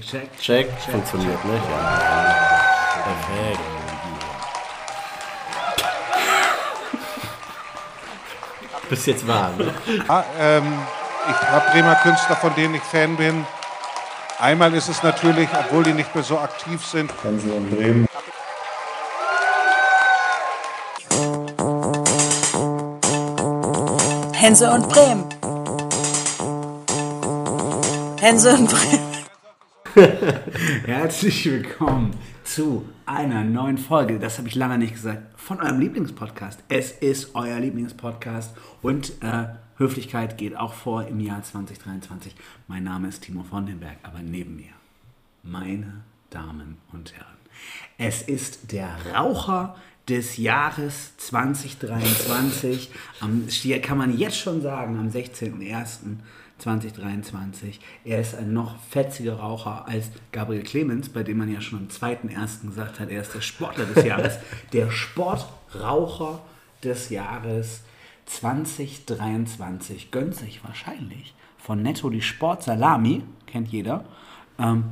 check, check. Check, funktioniert, ne? Ja. Perfekt. Bist jetzt warm, ne? Ja, ähm, ich habe Bremer Künstler, von denen ich Fan bin. Einmal ist es natürlich, obwohl die nicht mehr so aktiv sind, Hänsel und Bremen. Hänsel und Bremen. Hänsel und Bremen. Herzlich willkommen zu einer neuen Folge, das habe ich lange nicht gesagt, von eurem Lieblingspodcast. Es ist euer Lieblingspodcast und äh, Höflichkeit geht auch vor im Jahr 2023. Mein Name ist Timo von den Berg, aber neben mir, meine Damen und Herren, es ist der Raucher des Jahres 2023. Am, kann man jetzt schon sagen, am 16.01.2023. Er ist ein noch fetziger Raucher als Gabriel Clemens, bei dem man ja schon am 2.01. gesagt hat, er ist der Sportler des Jahres. der Sportraucher des Jahres 2023 gönnt sich wahrscheinlich von Netto die Sportsalami, kennt jeder. Ähm,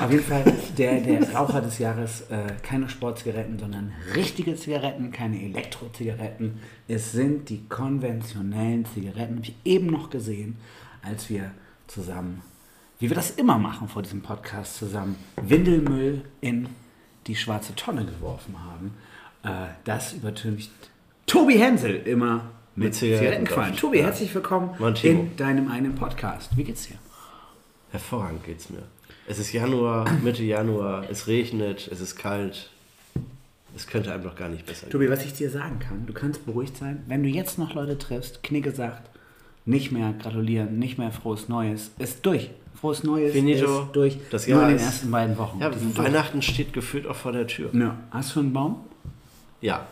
auf jeden Fall der, der Raucher des Jahres, äh, keine Sportzigaretten, sondern richtige Zigaretten, keine Elektrozigaretten. Es sind die konventionellen Zigaretten, habe ich eben noch gesehen, als wir zusammen, wie wir das immer machen vor diesem Podcast, zusammen Windelmüll in die schwarze Tonne geworfen haben. Äh, das übertüncht Tobi Hensel immer mit, Mit Zigaretten Zigarettenqualm. Tobi, Ja. herzlich willkommen in deinem einen Podcast. Wie geht's dir? Hervorragend geht's mir. Es ist Januar, Mitte Januar, es regnet, es ist kalt. Es könnte einem doch gar nicht besser gehen. Tobi, was ich dir sagen kann, du kannst beruhigt sein, wenn du jetzt noch Leute triffst, Knigge sagt, nicht mehr gratulieren, nicht mehr frohes Neues, ist durch. Frohes Neues Finito. ist durch. Das Nur Jahr in den ersten beiden Wochen. Ja, sind durch. Weihnachten steht gefühlt auch vor der Tür. Ja. Hast du einen Baum? Ja.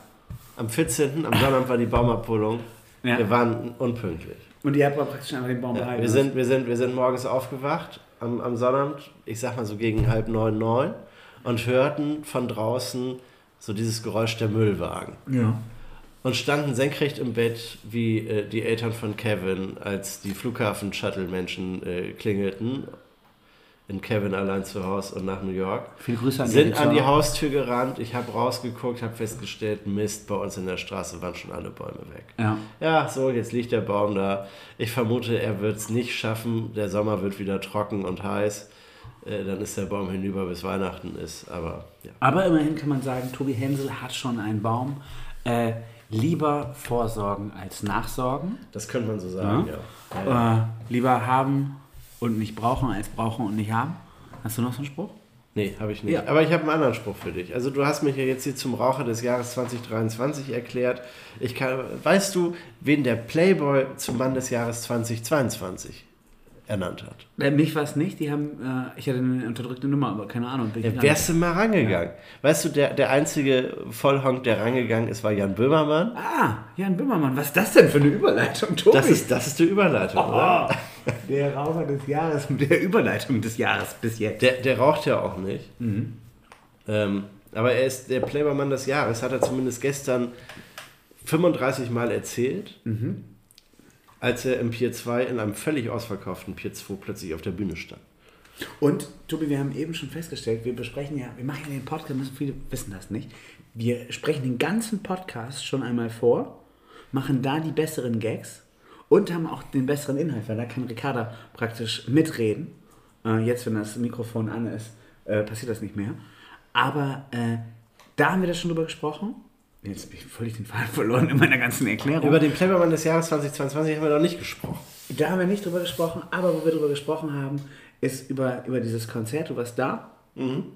Am 14. am Sonnabend war die Baumabholung. Ja. Wir waren unpünktlich. Und ihr habt praktisch einfach den Baum Ja, behalten. wir, sind, wir, sind, wir sind morgens aufgewacht am, am Sonnabend, ich sag mal so gegen halb neun, neun, und hörten von draußen so dieses Geräusch der Müllwagen. Ja. Und standen senkrecht im Bett wie äh, die Eltern von Kevin, als die Flughafen-Shuttle-Menschen äh, klingelten. In Kevin allein zu Hause und nach New York. Viele Grüße an Sind Erik an die. Haustür gerannt. Ich habe rausgeguckt, habe festgestellt, Mist, bei uns in der Straße waren schon alle Bäume weg. Ja. Ja, so, jetzt liegt der Baum da. Ich vermute, er wird es nicht schaffen. Der Sommer wird wieder trocken und heiß. Äh, dann ist der Baum hinüber, bis Weihnachten ist. Aber ja. Aber immerhin kann man sagen, Tobi Hensel hat schon einen Baum. Äh, lieber vorsorgen als nachsorgen. Das könnte man so sagen, ja. ja. Äh, lieber haben und nicht brauchen als brauchen und nicht haben. Hast du noch so einen Spruch? Nee, habe ich nicht. Ja. Aber ich habe einen anderen Spruch für dich. Also du hast mich ja jetzt hier zum Raucher des Jahres 2023 erklärt. Ich kann, weißt du, wen der Playboy zum Mann des Jahres 2022 ernannt hat? Äh, mich war es nicht. Die haben, äh, ich hatte eine unterdrückte Nummer, aber keine Ahnung. bin ich Ja, wärst du mal rangegangen. Weißt du, der, der einzige Vollhonk, der rangegangen ist, war Jan Böhmermann. Ah, Jan Böhmermann, was ist das denn für eine Überleitung, Tobi? Das ist, das ist die Überleitung, oder? oh, der Raucher des Jahres der Überleitung des Jahres bis jetzt. Der, der raucht ja auch nicht. Ähm, aber er ist der Playboy-Mann des Jahres, hat er zumindest gestern 35 Mal erzählt, als er im Pier 2 in einem völlig ausverkauften Pier 2 plötzlich auf der Bühne stand. Und Tobi, wir haben eben schon festgestellt, wir besprechen ja, wir machen ja den Podcast, müssen viele wissen das nicht. Wir sprechen den ganzen Podcast schon einmal vor, machen da die besseren Gags und haben auch den besseren Inhalt, weil da kann Ricarda praktisch mitreden. Äh, jetzt, wenn das Mikrofon an ist, äh, passiert das nicht mehr. Aber äh, da haben wir das schon drüber gesprochen. Jetzt habe ich völlig den Faden verloren in meiner ganzen Erklärung. Über den Playboy-Mann des Jahres 2022 haben wir noch nicht gesprochen. Da haben wir nicht drüber gesprochen, aber wo wir drüber gesprochen haben, ist über, über dieses Konzert. Du warst da. Und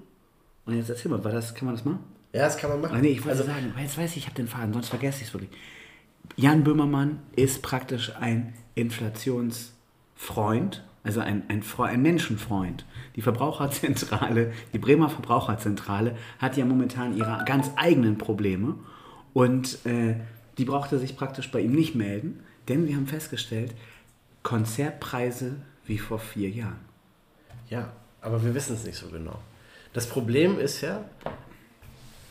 jetzt erzähl mal, war das, kann man das machen? Ja, das kann man machen. Ah, nee, ich wollte also, sagen, jetzt weiß ich, ich habe den Faden, sonst vergesse ich es wirklich. Jan Böhmermann ist praktisch ein Inflationsfreund, also ein, ein, ein Menschenfreund. Die Verbraucherzentrale, die Bremer Verbraucherzentrale hat ja momentan ihre ganz eigenen Probleme und äh, die brauchte sich praktisch bei ihm nicht melden, denn wir haben festgestellt, Konzertpreise wie vor vier Jahren. Ja, aber wir wissen es nicht so genau. Das Problem ist ja,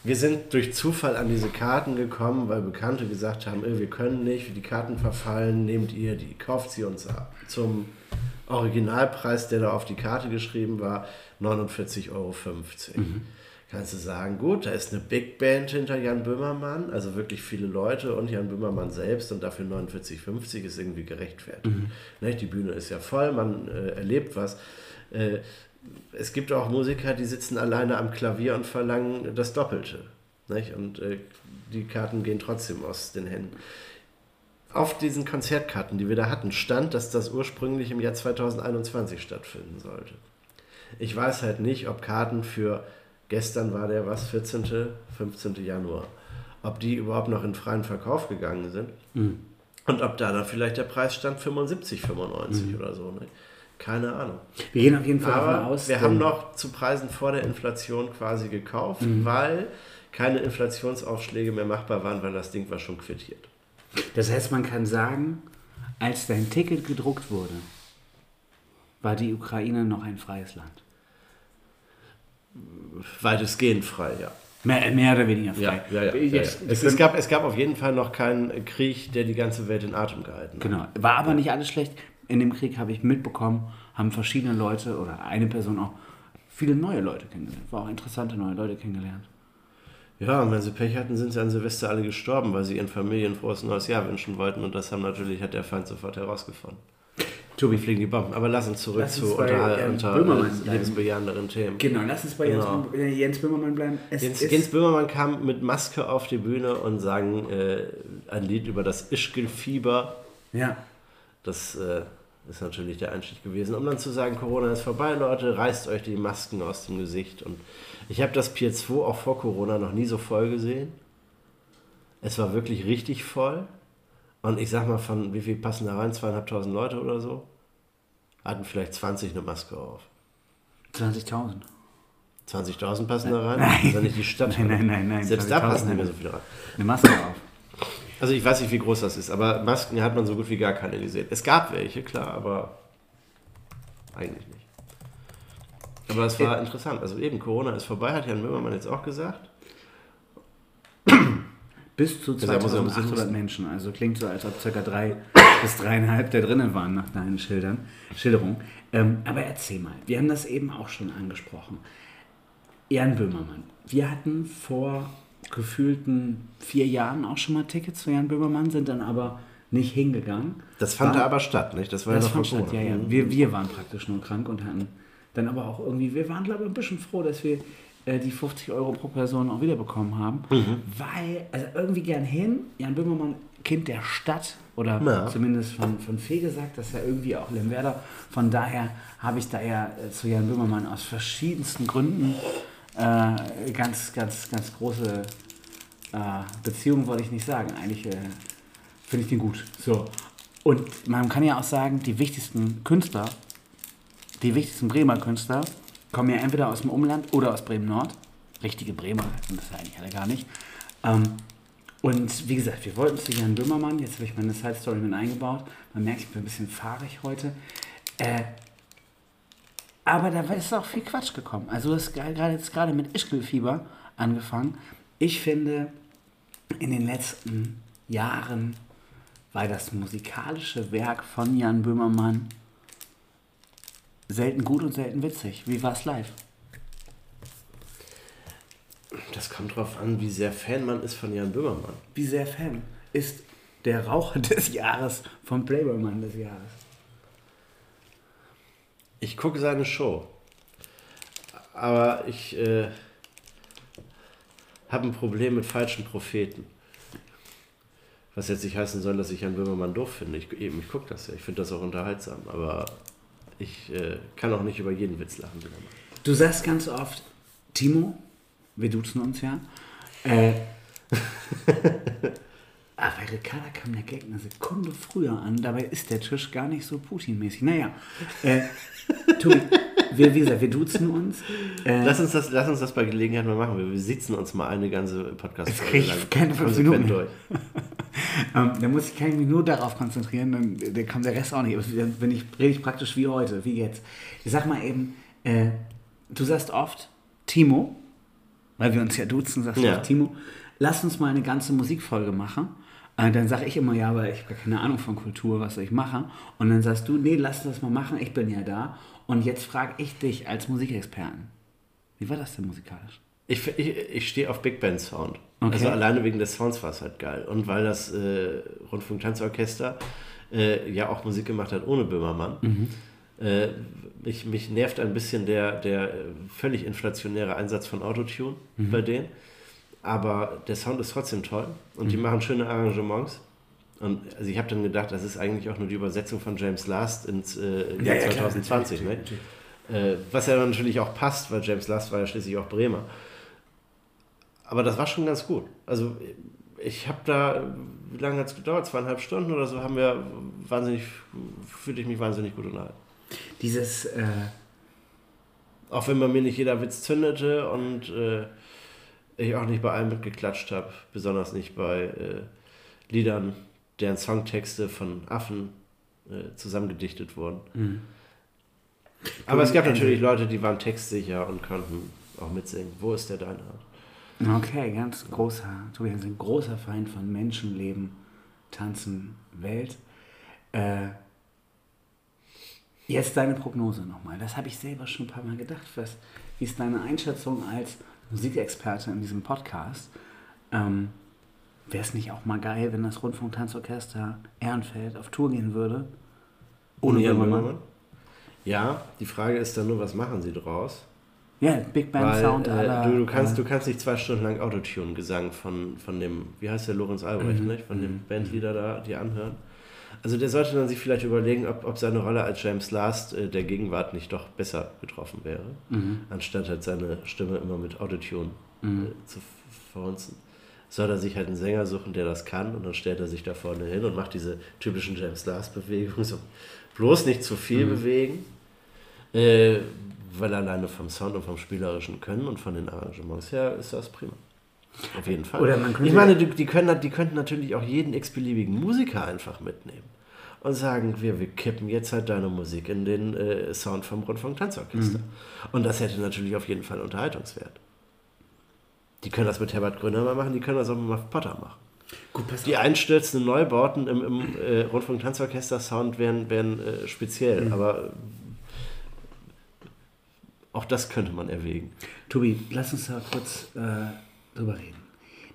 wir sind durch Zufall an diese Karten gekommen, weil Bekannte gesagt haben, "Ey, wir können nicht, die Karten verfallen, nehmt ihr die, kauft sie uns ab zum Originalpreis, der da auf die Karte geschrieben war, 49,50 Euro. Kannst du sagen, gut, da ist eine Big Band hinter Jan Böhmermann, also wirklich viele Leute und Jan Böhmermann selbst und dafür 49,50 ist irgendwie gerechtfertigt. Ne, die Bühne ist ja voll, man äh, erlebt was. Äh, es gibt auch Musiker, die sitzen alleine am Klavier und verlangen das Doppelte. Nicht? Und äh, die Karten gehen trotzdem aus den Händen. Auf diesen Konzertkarten, die wir da hatten, stand, dass das ursprünglich im Jahr 2021 stattfinden sollte. Ich weiß halt nicht, ob Karten für gestern war der was, 14., 15. Januar, ob die überhaupt noch in freien Verkauf gegangen sind und ob da dann vielleicht der Preis stand 75, 95 oder so. Ne? Keine Ahnung. Wir gehen auf jeden Fall davon Aber aus. wir haben noch zu Preisen vor der Inflation quasi gekauft, Mhm. weil keine Inflationsaufschläge mehr machbar waren, weil das Ding war schon quittiert. Das heißt, man kann sagen, als dein Ticket gedruckt wurde, war die Ukraine noch ein freies Land. Weitestgehend frei, ja. Mehr, mehr oder weniger frei. ja, ja, ja, Es, es, gab, es gab auf jeden Fall noch keinen Krieg, der die ganze Welt in Atem gehalten hat. Genau. War aber nicht alles schlecht. In dem Krieg habe ich mitbekommen, haben verschiedene Leute oder eine Person auch viele neue Leute kennengelernt. War auch interessante neue Leute kennengelernt. Ja, und wenn sie Pech hatten, sind sie an Silvester alle gestorben, weil sie ihren Familien ein frohes neues Jahr wünschen wollten. Und das haben natürlich, hat der Feind sofort herausgefunden. Tobi fliegen die Bomben. Aber lass uns zurück Lass zu uns bei, unter, ähm, unter äh, lebensbejahenderen Themen. Genau, lass uns bei Genau. Jens, äh, Jens Böhmermann bleiben. Es Jens, Jens Böhmermann kam mit Maske auf die Bühne und sang äh, ein Lied über das Ischgl-Fieber. ja. Das äh, ist natürlich der Einstieg gewesen, um dann zu sagen, Corona ist vorbei, Leute, reißt euch die Masken aus dem Gesicht. Und ich habe das Pier 2 auch vor Corona noch nie so voll gesehen. Es war wirklich richtig voll. Und ich sag mal, von wie viel passen da rein? Zweieinhalbtausend Leute oder so? Hatten vielleicht 20 eine Maske auf. 20.000. 20.000 passen da rein? Nein. Das ist ja nicht die Stadt. Nein, nein, nein, nein, Selbst da 20.000 passen nicht mehr so viele rein. Eine Maske auf. Also ich weiß nicht, wie groß das ist, aber Masken hat man so gut wie gar keine gesehen. Es gab welche, klar, aber eigentlich nicht. Aber es war interessant. Also eben, Corona ist vorbei, hat Jan Böhmermann jetzt auch gesagt. Bis zu Ja, muss er ein bisschen 2800 husten. Menschen. Also klingt so, als ob ca. drei bis dreieinhalb da drinnen waren nach deinen Schildern, Schilderungen. Ähm, aber erzähl mal, wir haben das eben auch schon angesprochen. Jan Böhmermann. Wir hatten vor gefühlten vier Jahren auch schon mal Tickets für Jan Böhmermann, sind dann aber nicht hingegangen. Das fand War- da aber statt, nicht? Das war das ja noch fand statt, ja, ja. Wir, wir waren praktisch nur krank und hatten dann aber auch irgendwie, wir waren glaube ich ein bisschen froh, dass wir äh, die 50 Euro pro Person auch wiederbekommen haben, Mhm. weil, also irgendwie gern hin, Jan Böhmermann, Kind der Stadt oder Ja. zumindest von, von Fee gesagt, das ist ja irgendwie auch Lemwerder, von daher habe ich da ja äh, zu Jan Böhmermann aus verschiedensten Gründen äh, ganz, ganz, ganz große äh, Beziehungen, wollte ich nicht sagen, eigentlich äh, finde ich den gut. So. Und man kann ja auch sagen, die wichtigsten Künstler, die wichtigsten Bremer Künstler, kommen ja entweder aus dem Umland oder aus Bremen-Nord. Richtige Bremer sind das ja eigentlich alle gar nicht. Ähm, und wie gesagt, wir wollten zu Jan Böhmermann, jetzt habe ich meine Side-Story mit eingebaut. Man merkt, ich bin ein bisschen fahrig heute. Äh, aber da ist auch viel Quatsch gekommen. Also du hast gerade jetzt gerade mit Ischgl-Fieber angefangen. Ich finde, in den letzten Jahren war das musikalische Werk von Jan Böhmermann selten gut und selten witzig. Wie war es live? Das kommt drauf an, wie sehr Fan man ist von Jan Böhmermann. Wie sehr Fan ist der Raucher des Jahres vom Playboy-Mann des Jahres? Ich gucke seine Show. Aber ich äh, habe ein Problem mit falschen Propheten. Was jetzt nicht heißen soll, dass ich Jan Böhmermann doof finde. Ich, eben, ich gucke das ja. Ich finde das auch unterhaltsam. Aber ich äh, kann auch nicht über jeden Witz lachen. Du sagst ganz oft, Timo, wir duzen uns ja. Äh, bei Ricarda kam der Gag eine Sekunde früher an, dabei ist der Tisch gar nicht so Putin-mäßig. Naja, äh, Tobi, wir, wie gesagt, wir duzen uns. Äh, Lass uns, das, lass uns das bei Gelegenheit mal machen. Wir, wir sitzen uns mal eine ganze podcast Das krieg ich keine fünf Minuten. durch. Ähm, da muss ich kann ich mich nur darauf konzentrieren, dann, dann kommt der Rest auch nicht. Aber dann bin ich, rede ich praktisch wie heute, wie jetzt. Ich sag mal eben, äh, du sagst oft Timo, weil wir uns ja duzen, sagst du Ja. oft Timo, lass uns mal eine ganze Musikfolge machen. Äh, dann sage ich immer, ja, aber ich habe keine Ahnung von Kultur, was soll ich machen? Und dann sagst du, nee, lass das mal machen, ich bin ja da. Und jetzt frage ich dich als Musikexperten. Wie war das denn musikalisch? Ich, ich, ich stehe auf Big Band Sound. Okay. Also alleine wegen des Sounds war es halt geil. Und weil das äh, Rundfunk-Tanzorchester äh, ja auch Musik gemacht hat ohne Böhmermann. Äh, mich, mich nervt ein bisschen der, der völlig inflationäre Einsatz von Autotune bei denen. Aber der Sound ist trotzdem toll und die machen schöne Arrangements. Und also ich habe dann gedacht, das ist eigentlich auch nur die Übersetzung von James Last ins äh, Jahr Ja, ja, klar, 2020. natürlich, ne? Äh, was ja natürlich auch passt, weil James Last war ja schließlich auch Bremer. Aber das war schon ganz gut. Also ich habe da, wie lange hat es gedauert? Zweieinhalb Stunden oder so haben wir wahnsinnig, fühlte ich mich wahnsinnig gut unterhalten. Dieses, äh, Auch wenn bei mir nicht jeder Witz zündete und äh, ich auch nicht bei allem mitgeklatscht habe, besonders nicht bei äh, Liedern, deren Songtexte von Affen äh, zusammengedichtet wurden. Aber es gab natürlich Leute, die waren textsicher und konnten auch mitsingen. Wo ist der Deinhard? Okay, ganz großer, Tobias ein großer Feind von Menschenleben, Tanzen, Welt. Äh, jetzt deine Prognose nochmal. Das habe ich selber schon ein paar Mal gedacht. Was, wie ist deine Einschätzung als Musikexperte in diesem Podcast? Ähm, Wäre es nicht auch mal geil, wenn das Rundfunk-Tanzorchester Ehrenfeld auf Tour gehen würde? Ohne? Böhmermann? Ja, die Frage ist dann nur, was machen sie draus? Ja, Big Band Weil Sound äh, du, du, kannst, äh, du kannst nicht zwei Stunden lang Autotune-Gesang von, von dem, wie heißt der, Lorenz Albrecht, Mhm. nicht? von dem Bandleader da, die anhören. Also der sollte dann sich vielleicht überlegen, ob, ob seine Rolle als James Last äh, der Gegenwart nicht doch besser getroffen wäre, Mhm. anstatt halt seine Stimme immer mit Autotune äh, zu f- verhunzen. Soll er sich halt einen Sänger suchen, der das kann und dann stellt er sich da vorne hin und macht diese typischen James Last-Bewegungen, so bloß nicht zu Mhm. viel bewegen, äh, weil alleine vom Sound und vom spielerischen Können und von den Arrangements her ist das prima. Auf jeden Fall. Oder man könnte- ich meine, die, die, können, die könnten natürlich auch jeden x-beliebigen Musiker einfach mitnehmen und sagen, wir, wir kippen jetzt halt deine Musik in den äh, Sound vom Rundfunk-Tanzorchester. Mhm. Und das hätte natürlich auf jeden Fall Unterhaltungswert. Die können das mit Herbert Grönemeyer machen, die können das auch mit Muff Potter machen. Gut, Die einstürzenden Neubauten im, im äh, Rundfunk-Tanzorchester-Sound wären, wären äh, speziell, aber äh, auch das könnte man erwägen. Tobi, lass uns da kurz äh, drüber reden.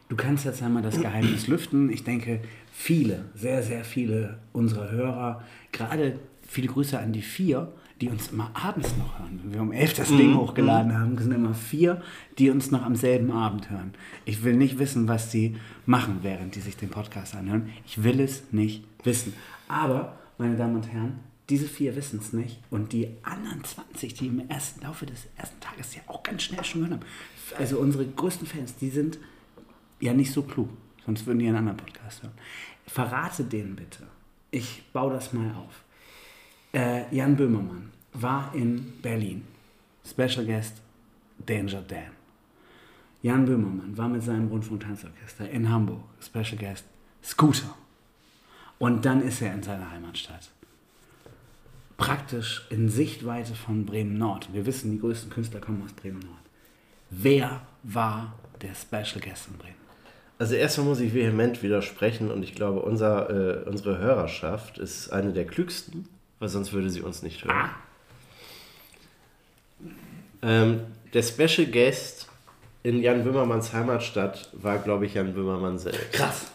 Du kannst jetzt einmal das Geheimnis lüften. Ich denke, viele, sehr, sehr viele unserer Hörer, gerade viele Grüße an die vier, die uns immer abends noch hören. Wenn wir um elf das Ding hochgeladen haben, sind immer vier, die uns noch am selben Abend hören. Ich will nicht wissen, was sie machen, während die sich den Podcast anhören. Ich will es nicht wissen. Aber, meine Damen und Herren, diese vier wissen es nicht. Und die anderen 20, die im ersten Laufe des ersten Tages ja auch ganz schnell schon gehört haben. Also unsere größten Fans, die sind ja nicht so klug. Sonst würden die einen anderen Podcast hören. Verrate denen bitte. Ich baue das mal auf. Äh, Jan Böhmermann war in Berlin. Special Guest Danger Dan. Jan Böhmermann war mit seinem Rundfunk-Tanzorchester in Hamburg. Special Guest Scooter. Und dann ist er in seiner Heimatstadt. Praktisch in Sichtweite von Bremen-Nord. Wir wissen, die größten Künstler kommen aus Bremen-Nord. Wer war der Special Guest in Bremen? Also erstmal muss ich vehement widersprechen und ich glaube, unser, äh, unsere Hörerschaft ist eine der klügsten, weil sonst würde sie uns nicht hören. Ähm, der Special Guest in Jan Böhmermanns Heimatstadt war, glaube ich, Jan Böhmermann selbst. Krass.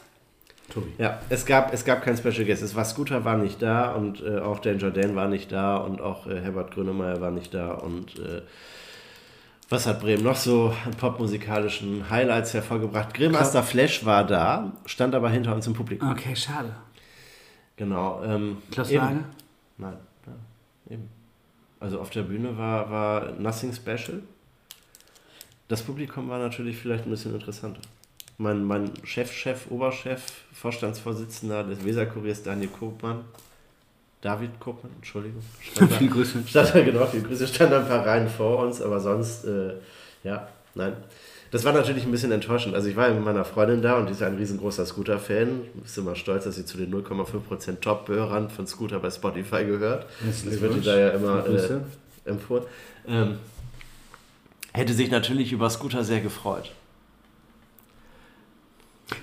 Tobi. Ja, es gab, es gab keinen Special Guest. Es war Scooter war nicht da und äh, auch Danger Dan war nicht da und auch äh, Herbert Grönemeyer war nicht da und äh, was hat Bremen noch so an popmusikalischen Highlights hervorgebracht? Grillmaster Flash war da, stand aber hinter uns im Publikum. Okay, schade. Genau. Ähm, Klaus. Lage? Nein, ja, eben. Also auf der Bühne war, war Nothing Special. Das Publikum war natürlich vielleicht ein bisschen interessanter. Mein, mein Chef, Chef, Oberchef, Vorstandsvorsitzender des Weserkuriers, Daniel Kopmann, David Kopmann, Entschuldigung. Stand da, Viele Grüße. Stand da, genau, viele Grüße, stand da ein paar Reihen vor uns, aber sonst, äh, ja, nein. Das war natürlich ein bisschen enttäuschend. Also ich war ja mit meiner Freundin da und die ist ein riesengroßer Scooter-Fan. Ich bin immer stolz, dass sie zu den 0,5% Top-Hörern von Scooter bei Spotify gehört. Das wird die da ja immer äh, empfohlen. Ähm, hätte sich natürlich über Scooter sehr gefreut.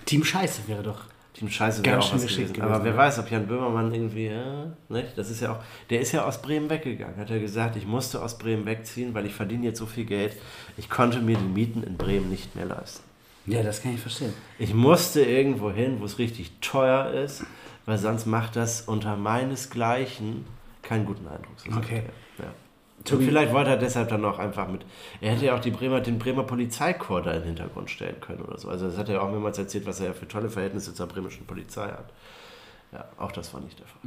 Team Scheiße wäre doch. Team Scheiße wäre Ganz auch schön was geschickt gewesen. Aber gewesen, wer ne? weiß, ob Jan Böhmermann irgendwie, ja, nicht? Das ist ja auch, der ist ja aus Bremen weggegangen. Hat er gesagt, ich musste aus Bremen wegziehen, weil ich verdiene jetzt so viel Geld. Ich konnte mir die Mieten in Bremen nicht mehr leisten. Ja, das kann ich verstehen. Ich musste irgendwo hin, wo es richtig teuer ist, weil sonst macht das unter meinesgleichen keinen guten Eindruck. So sagt Okay. er. Ja. Und vielleicht wollte er deshalb dann auch einfach mit. Er hätte ja auch die Bremer, den Bremer Polizeikorps da in den Hintergrund stellen können oder so. Also das hat er auch mehrmals erzählt, was er ja für tolle Verhältnisse zur bremischen Polizei hat. Ja, auch das war nicht der Fall.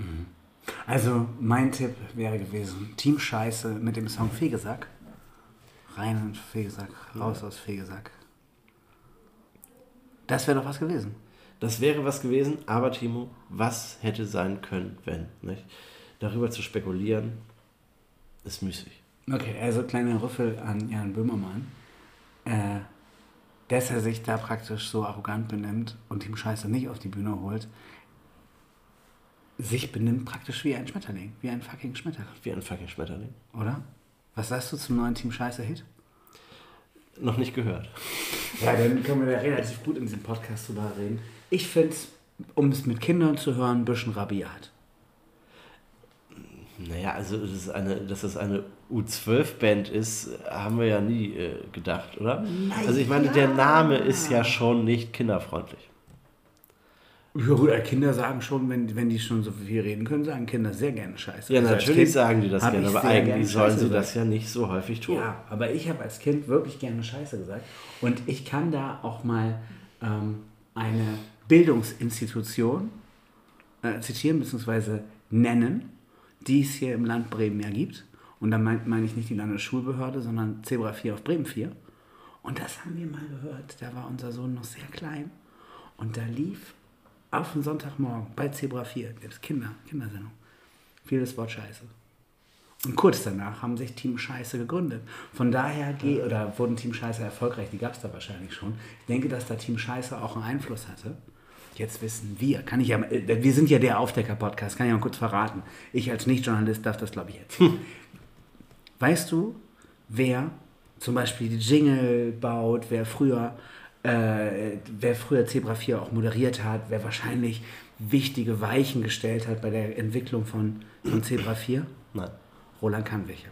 Also, mein Tipp wäre gewesen: Team Scheiße mit dem Song Fegesack. Rein in Fegesack, raus aus Fegesack. Das wäre doch was gewesen. Das wäre was gewesen, aber Timo, was hätte sein können, wenn? Nicht? Darüber zu spekulieren, ist müßig. Okay, also kleiner Rüffel an Jan Böhmermann. Äh, dass er sich da praktisch so arrogant benimmt und Team Scheiße nicht auf die Bühne holt, sich benimmt praktisch wie ein Schmetterling, wie ein fucking Schmetterling, Wie ein fucking Schmetterling. oder? Was sagst du zum neuen Team Scheiße-Hit? Noch nicht gehört. Ja, dann können wir da relativ gut in diesem Podcast drüber reden. Ich finde es, um es mit Kindern zu hören, ein bisschen rabiat. Naja, also dass es eine, dass es eine U12-Band ist, haben wir ja nie äh, gedacht, oder? also ich meine, der Name ist ja schon nicht kinderfreundlich. Ja gut, äh, Kinder sagen schon, wenn, wenn die schon so viel reden können, sagen Kinder sehr gerne Scheiße. Ja, Also als natürlich sagen die das gerne, aber eigentlich sollen Scheiße sie gesagt. das ja nicht so häufig tun. Ja, aber ich habe als Kind wirklich gerne Scheiße gesagt. Und ich kann da auch mal ähm, eine Bildungsinstitution äh, zitieren bzw. nennen, die es hier im Land Bremen ja gibt. Und da meine mein ich nicht die Landesschulbehörde, sondern Zebra 4 auf Bremen 4. Und das haben wir mal gehört. Da war unser Sohn noch sehr klein. Und da lief auf den Sonntagmorgen bei Zebra 4, das Kinder, Kindersendung, fiel das Wort Scheiße. Und kurz danach haben sich Team Scheiße gegründet. Von daher geh, oder wurden Team Scheiße erfolgreich, die gab es da wahrscheinlich schon. Ich denke, dass da Team Scheiße auch einen Einfluss hatte. Jetzt wissen wir, kann ich ja, äh, wir sind ja der Aufdecker-Podcast, kann ich mal kurz verraten. Ich als Nicht-Journalist darf das, glaube ich, erzählen. weißt du, wer zum Beispiel die Jingle baut, wer früher, äh, wer früher Zebra 4 auch moderiert hat, wer wahrscheinlich wichtige Weichen gestellt hat bei der Entwicklung von, von Zebra 4? Nein. Roland Kannwicher.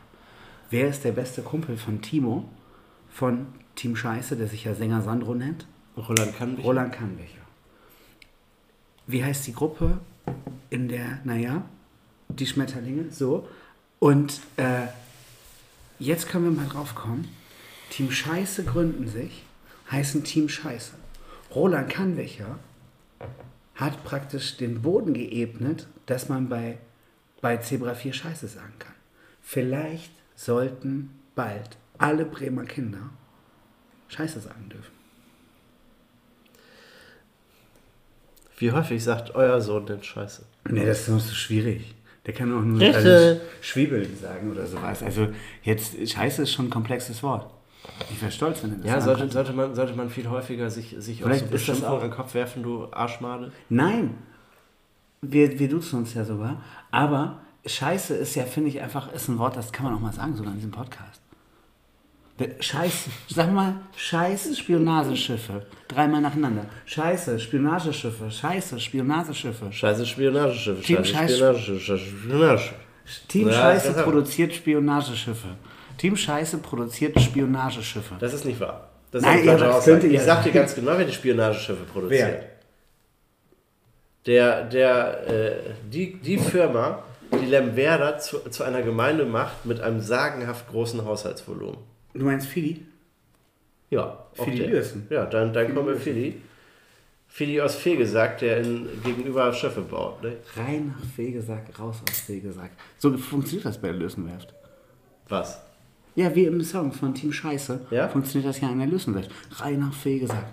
Wer ist der beste Kumpel von Timo, von Team Scheiße, der sich ja Sänger Sandro nennt? Roland kann mich. Roland Kannwicher. Wie heißt die Gruppe in der, naja, die Schmetterlinge, so. Und äh, jetzt können wir mal drauf kommen. Team Scheiße gründen sich, heißen Team Scheiße. Roland Kannwicher hat praktisch den Boden geebnet, dass man bei, bei Zebra 4 Scheiße sagen kann. Vielleicht sollten bald alle Bremer Kinder Scheiße sagen dürfen. Wie häufig sagt euer Sohn denn Scheiße? Nee, das ist noch so schwierig. Der kann auch nur also, Schwiebeln sagen oder sowas. Also jetzt, Scheiße ist schon ein komplexes Wort. Ich wäre stolz, wenn er das Ja, sollte, sollte, man, sollte man viel häufiger sich, sich auch Vielleicht so ist das Beschimpfungen auch- an den Kopf werfen, du Arschmade? Nein, wir, wir duzen uns ja sogar. Aber Scheiße ist ja, finde ich, einfach ist ein Wort, das kann man auch mal sagen, sogar in diesem Podcast. Der Scheiß, sag mal, Scheiß Spionageschiffe. Dreimal nacheinander. Scheiße, Spionageschiffe. Scheiße, Spionageschiffe. Scheiße Spionageschiffe, Team scheiße Scheiß- Spionageschiffe, scheiße Spionageschiffe. Team Ja, Scheiße produziert Spionageschiffe. Team Scheiße produziert Spionageschiffe. Das ist nicht wahr. Das Nein, eine ja, das könnte ja Ich sag dir ganz genau, wer die Spionageschiffe produziert. Wer? Der, der, äh, die, die Firma, die Lemwerder zu, zu einer Gemeinde macht mit einem sagenhaft großen Haushaltsvolumen. Du meinst Fili? Ja, Fili. Lürsen. Ja, dann, dann kommen wir Fili. Fili aus Fegesack, der in, gegenüber Schiffe baut. Ne? Rein nach Fegesack, raus aus Fegesack. So funktioniert das bei der Lösenwerft. Was? Ja, wie im Song von Team Scheiße Ja? funktioniert das ja in der Lösenwerft. Rein nach Fegesack,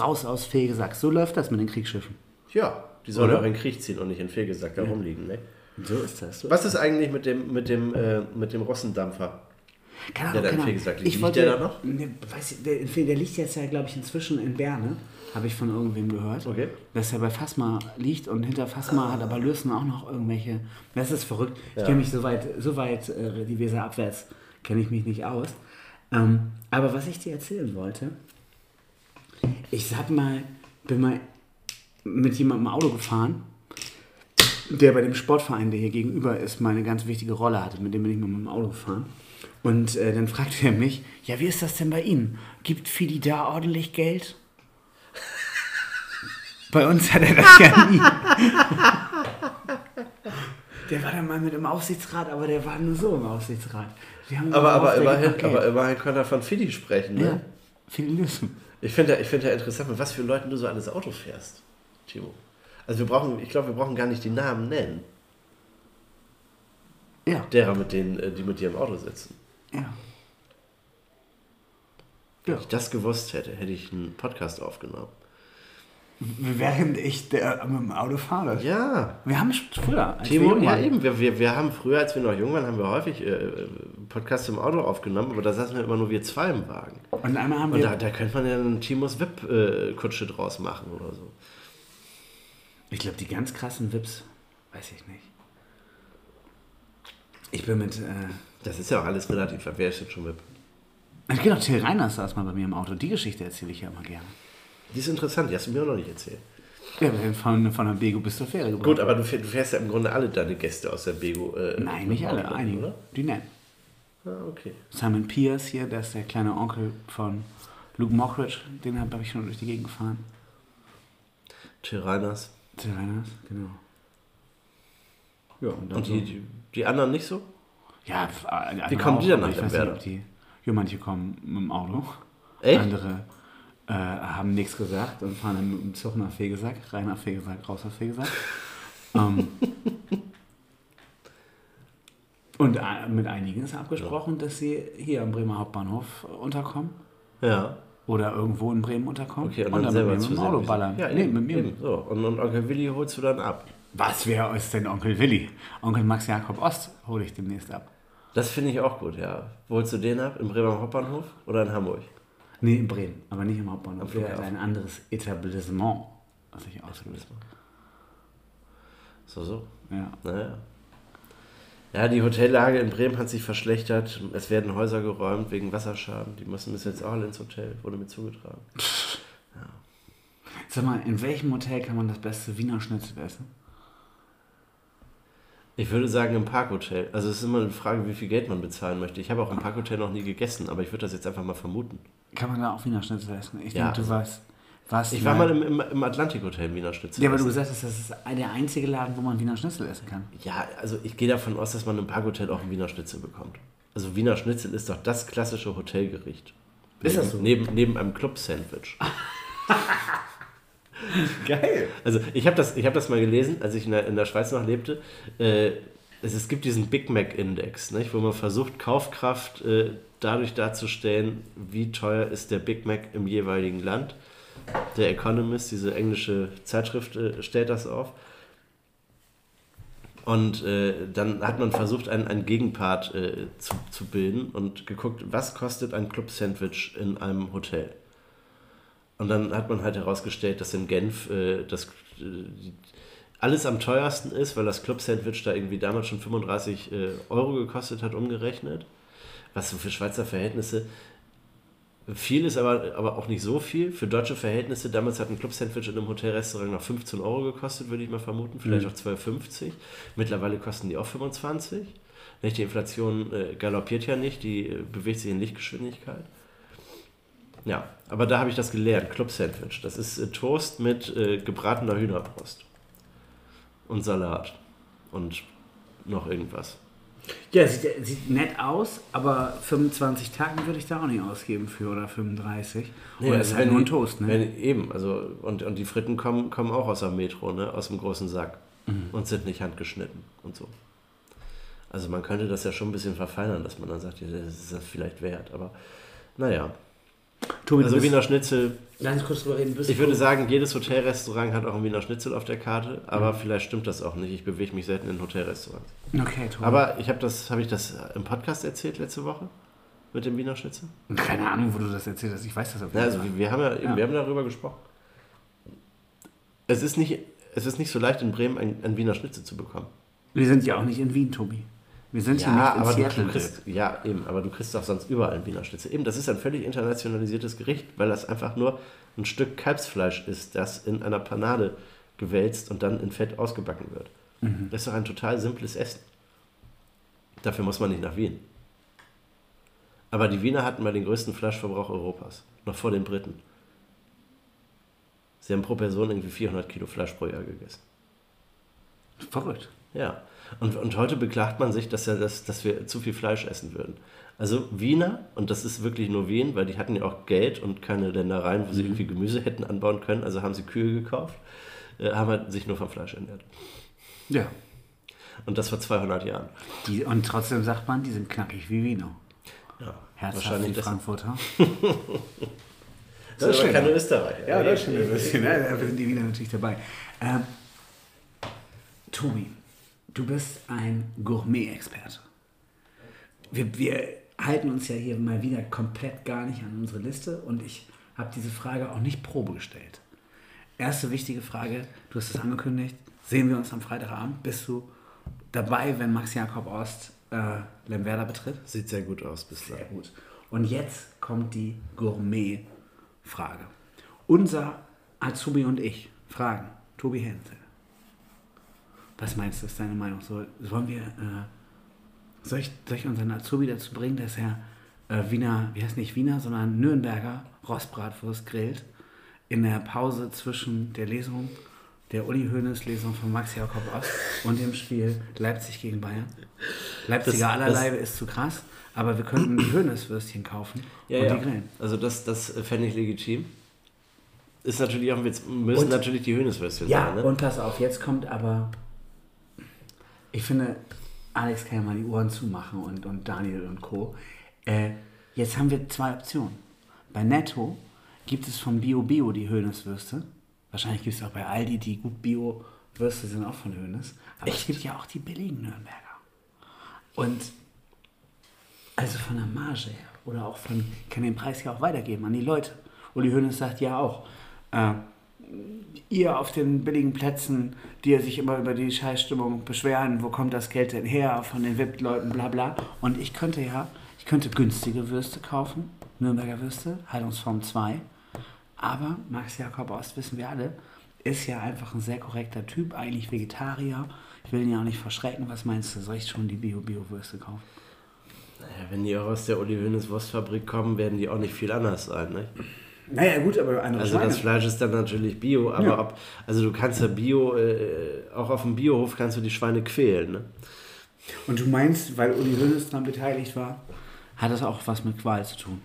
raus aus Fegesack. So läuft das mit den Kriegsschiffen. Ja, die sollen Oder? auch in den Krieg ziehen und nicht in Fegesack da rumliegen. Ne? So ist das. So Was ist eigentlich mit dem, mit dem, äh, mit dem Russendampfer? Keine der da in keine Fegesack liegt? Ich wollte, der da noch? Ne, weiß ich, der, der liegt jetzt ja, glaube ich, inzwischen in Berne. Habe ich von irgendwem gehört. Okay. Dass er bei Fasma liegt und hinter Fasma hat aber Lürsen auch noch irgendwelche. Das ist verrückt. Ich kenne mich so weit, so weit äh, die Weser abwärts, kenne ich mich nicht aus. Ähm, aber was ich dir erzählen wollte, ich sag mal, bin mal mit jemandem im Auto gefahren, der bei dem Sportverein, der hier gegenüber ist, mal eine ganz wichtige Rolle hatte. Mit dem bin ich mal mit dem Auto gefahren. Und äh, dann fragte er mich, ja, wie ist das denn bei Ihnen? Gibt Fidi da ordentlich Geld? Bei uns hat er das ja nie. Der war dann mal mit im Aufsichtsrat, aber der war nur so im Aufsichtsrat. Aber, aber, immerhin, aber immerhin kann er von Fidi sprechen. Ne? Ja, Fidi Lüssen. Ich finde ja, ich find ja interessant, mit was für Leuten du so alles Auto fährst, Timo. Also wir brauchen, ich glaube, wir brauchen gar nicht die Namen nennen, Ja, derer, mit denen, äh, die mit dir im Auto sitzen. ja. Wenn ich das gewusst hätte, hätte ich einen Podcast aufgenommen. Während ich der, mit dem Auto fahre. Ja, Wir haben schon früher. Als Timo, ja eben. Wir, wir, wir haben früher, als wir noch jung waren, haben wir häufig äh, Podcasts im Auto aufgenommen, aber da saßen wir immer nur wir zwei im Wagen. Und einmal haben Und wir. da, da könnte man ja einen Timos VIP-Kutsche draus machen oder so. Ich glaube, die ganz krassen Vips, weiß ich nicht. Ich bin mit. Äh, Das ist ja auch alles relativ. Wer ist jetzt schon VIP? genau, Till Reiners saß mal bei mir im Auto. Die Geschichte erzähle ich ja immer gerne. Die ist interessant, die hast du mir auch noch nicht erzählt. Ja, wir sind von, von der Bego bis zur Fähre gebracht. Gut, aber du fährst, du fährst ja im Grunde alle deine Gäste aus der Bego. Äh, Nein, nicht alle, Auto, einige. Oder? Die nennen. Ah, okay. Simon Pierce hier, der ist der kleine Onkel von Luke Mockridge. Den habe ich schon durch die Gegend gefahren. Till Reiners. Till Reiners, genau. Ja, und dann Und so. die, die, anderen nicht so? Ja, andere Wie kommen die dann nach Lemberda? ob die, Ja, manche kommen mit dem Auto. Echt? Andere äh, haben nichts gesagt und fahren dann mit dem Zug nach Fegesack, rein nach Fegesack, raus nach Fegesack. ähm, und äh, mit einigen ist abgesprochen, dass sie hier am Bremer Hauptbahnhof unterkommen Ja. oder irgendwo in Bremen unterkommen Okay, und und dann dann selber mit, mir mit dem Auto ballern. Ja, nee, eben, mit mir. eben. So. Und, und Onkel Willi holst du dann ab. Was wäre es denn Onkel Willi? Onkel Max Jakob Ost hole ich demnächst ab. Das finde ich auch gut, ja. Wo holst du den ab? Im Bremer Hauptbahnhof oder in Hamburg? Nee, in Bremen, aber nicht im Hauptbahnhof. Ist Flughafen. ein anderes Etablissement, was ich auslöse. So, so. Ja. Naja. Ja, die Hotellage in Bremen hat sich verschlechtert. Es werden Häuser geräumt wegen Wasserschaden. Die müssen bis jetzt auch alle ins Hotel. Wurde mir zugetragen. Sag mal, in welchem Hotel kann man das beste Wiener Schnitzel essen? Ich würde sagen im Parkhotel. Also es ist immer eine Frage, wie viel Geld man bezahlen möchte. Ich habe auch im Parkhotel noch nie gegessen, aber ich würde das jetzt einfach mal vermuten. Kann man da auch Wiener Schnitzel essen? Ich Ja, denke, du warst, warst Ich war mal im, im, im Atlantikhotel in Wiener Schnitzel. Ja, aber du gesagt hast, das ist der einzige Laden, wo man Wiener Schnitzel essen kann. Ja, also ich gehe davon aus, dass man im Parkhotel auch einen Wiener Schnitzel bekommt. Also Wiener Schnitzel ist doch das klassische Hotelgericht. Ist das neben, so? Neben, neben einem Club-Sandwich. Geil. Also ich habe das, hab das mal gelesen, als ich in der, in der Schweiz noch lebte. Äh, es, es gibt diesen Big Mac-Index, nicht, wo man versucht, Kaufkraft äh, dadurch darzustellen, wie teuer ist der Big Mac im jeweiligen Land. Der Economist, diese englische Zeitschrift, äh, stellt das auf. Und äh, dann hat man versucht, einen, einen Gegenpart äh, zu, zu bilden und geguckt, was kostet ein Club-Sandwich in einem Hotel. Und dann hat man halt herausgestellt, dass in Genf äh, das äh, alles am teuersten ist, weil das Club-Sandwich da irgendwie damals schon 35 äh, Euro gekostet hat, umgerechnet. Was so für Schweizer Verhältnisse viel ist, aber, aber auch nicht so viel. Für deutsche Verhältnisse, damals hat ein Club-Sandwich in einem Hotelrestaurant noch 15 Euro gekostet, würde ich mal vermuten. Vielleicht auch 12,50. Mittlerweile kosten die auch 25. Nicht, die Inflation äh, galoppiert ja nicht, die äh, bewegt sich in Lichtgeschwindigkeit. Ja, aber da habe ich das gelernt. Club Sandwich. Das ist äh, Toast mit äh, gebratener Hühnerbrust. Und Salat. Und noch irgendwas. Ja, sieht, sieht nett aus, aber 25 Tagen würde ich da auch nicht ausgeben für oder 35. Oder ist halt wenn nur ein Toast, ne? Wenn, eben, also und, und die Fritten kommen, kommen auch aus der Metro, ne? aus dem großen Sack. Mhm. Und sind nicht handgeschnitten und so. Also man könnte das ja schon ein bisschen verfeinern, dass man dann sagt, ja, das ist das vielleicht wert. Aber naja. Tobi, Also Wiener Schnitzel, ganz kurz drüber reden, bist Ich würde sagen, jedes Hotelrestaurant hat auch ein Wiener Schnitzel auf der Karte, Mhm. aber vielleicht stimmt das auch nicht. Ich bewege mich selten in Hotelrestaurants. Okay, Tobi. Aber ich habe das, habe ich das im Podcast erzählt letzte Woche mit dem Wiener Schnitzel? Keine Ahnung, wo du das erzählt hast. Ich weiß das auf jeden also Fall. wir, wir haben ja, eben, Ja. wir haben darüber gesprochen. Es ist nicht, es ist nicht so leicht in Bremen ein, ein Wiener Schnitzel zu bekommen. Wir sind ja auch nicht in Wien, Tobi. Wir sind hier Ja, nicht in aber du, Seattle. du kriegst, ja, eben, aber du kriegst doch sonst überall Wiener Schnitzel. Eben, das ist ein völlig internationalisiertes Gericht, weil das einfach nur ein Stück Kalbsfleisch ist, das in einer Panade gewälzt und dann in Fett ausgebacken wird. Mhm. Das ist doch ein total simples Essen. Dafür muss man nicht nach Wien. Aber die Wiener hatten mal den größten Fleischverbrauch Europas, noch vor den Briten. Sie haben pro Person irgendwie 400 Kilo Fleisch pro Jahr gegessen. Verrückt. Ja, und, und heute beklagt man sich, dass, ja das, dass wir zu viel Fleisch essen würden. Also Wiener, und das ist wirklich nur Wien, weil die hatten ja auch Geld und keine Ländereien, wo sie irgendwie Gemüse hätten anbauen können, also haben sie Kühe gekauft, äh, haben halt sich nur vom Fleisch ernährt. Ja. Und das vor 200 Jahren. Die, und trotzdem sagt man, die sind knackig wie Wiener. Ja, Herzhaft wie das. Frankfurter. Das ist aber schön. keine Österreicher. Ja, das stimmt ein bisschen. Ne? Da sind die Wiener natürlich dabei. Ähm, Tobi, du bist ein Gourmet-Experte. Wir, wir halten uns ja hier mal wieder komplett gar nicht an unsere Liste und ich habe diese Frage auch nicht Probe gestellt. Erste wichtige Frage, du hast es angekündigt, sehen wir uns am Freitagabend. Bist du dabei, wenn Max Jakob Ost äh, Lemwerder betritt? Sieht sehr gut aus bislang. Sehr gut. Und jetzt kommt die Gourmet-Frage. Unser Azubi und ich fragen Tobi Hensel. Was meinst du, ist deine Meinung? So, sollen wir, äh, soll, ich, soll ich unseren Azubi dazu bringen, dass er äh, Wiener, wie heißt nicht Wiener, sondern Nürnberger Rostbratwurst grillt in der Pause zwischen der Lesung, der Uli Hoeneß Lesung von Max Jakob Ost und dem Spiel Leipzig gegen Bayern? Leipziger Das- allerlei ist zu krass, aber wir könnten die Hoeneß-Würstchen kaufen Ja, und ja. die grillen. Also das, das fände ich legitim. Ist natürlich auch Witz. Müssen Und- natürlich die Höhneswürstchen Ja, sein, ne? und pass auf, jetzt kommt aber. Ich finde, Alex kann ja mal die Ohren zumachen und, und Daniel und Co. Äh, jetzt haben wir zwei Optionen. Bei Netto gibt es von Bio Bio die Höhneswürste. Wahrscheinlich gibt es auch bei Aldi die gut Bio-Würste sind auch von Höhnes. Aber es gibt ja auch die billigen Nürnberger. Und also von der Marge her oder auch von, kann den Preis ja auch weitergeben an die Leute. Uli Hoeneß sagt ja auch, äh, ihr auf den billigen Plätzen, die sich immer über die Scheißstimmung beschweren, wo kommt das Geld denn her von den VIP-Leuten, bla bla. Und ich könnte ja, ich könnte günstige Würste kaufen, Nürnberger Würste, Haltungsform 2. Aber Max Jakob Ost, wissen wir alle, ist ja einfach ein sehr korrekter Typ, eigentlich Vegetarier. Ich will ihn ja auch nicht verschrecken. Was meinst du, soll ich schon die Bio-Bio-Würste kaufen? Naja, wenn die auch aus der Uli Hoeneß Wurstfabrik kommen, werden die auch nicht viel anders sein. Ne? Naja, gut, aber andere Also das Fleisch ist dann natürlich Bio, aber Ja. ob, also du kannst ja Bio, äh, auch auf dem Biohof kannst du die Schweine quälen. Ne? Und du meinst, weil Uli Hoeneß daran beteiligt war, hat das auch was mit Qual zu tun?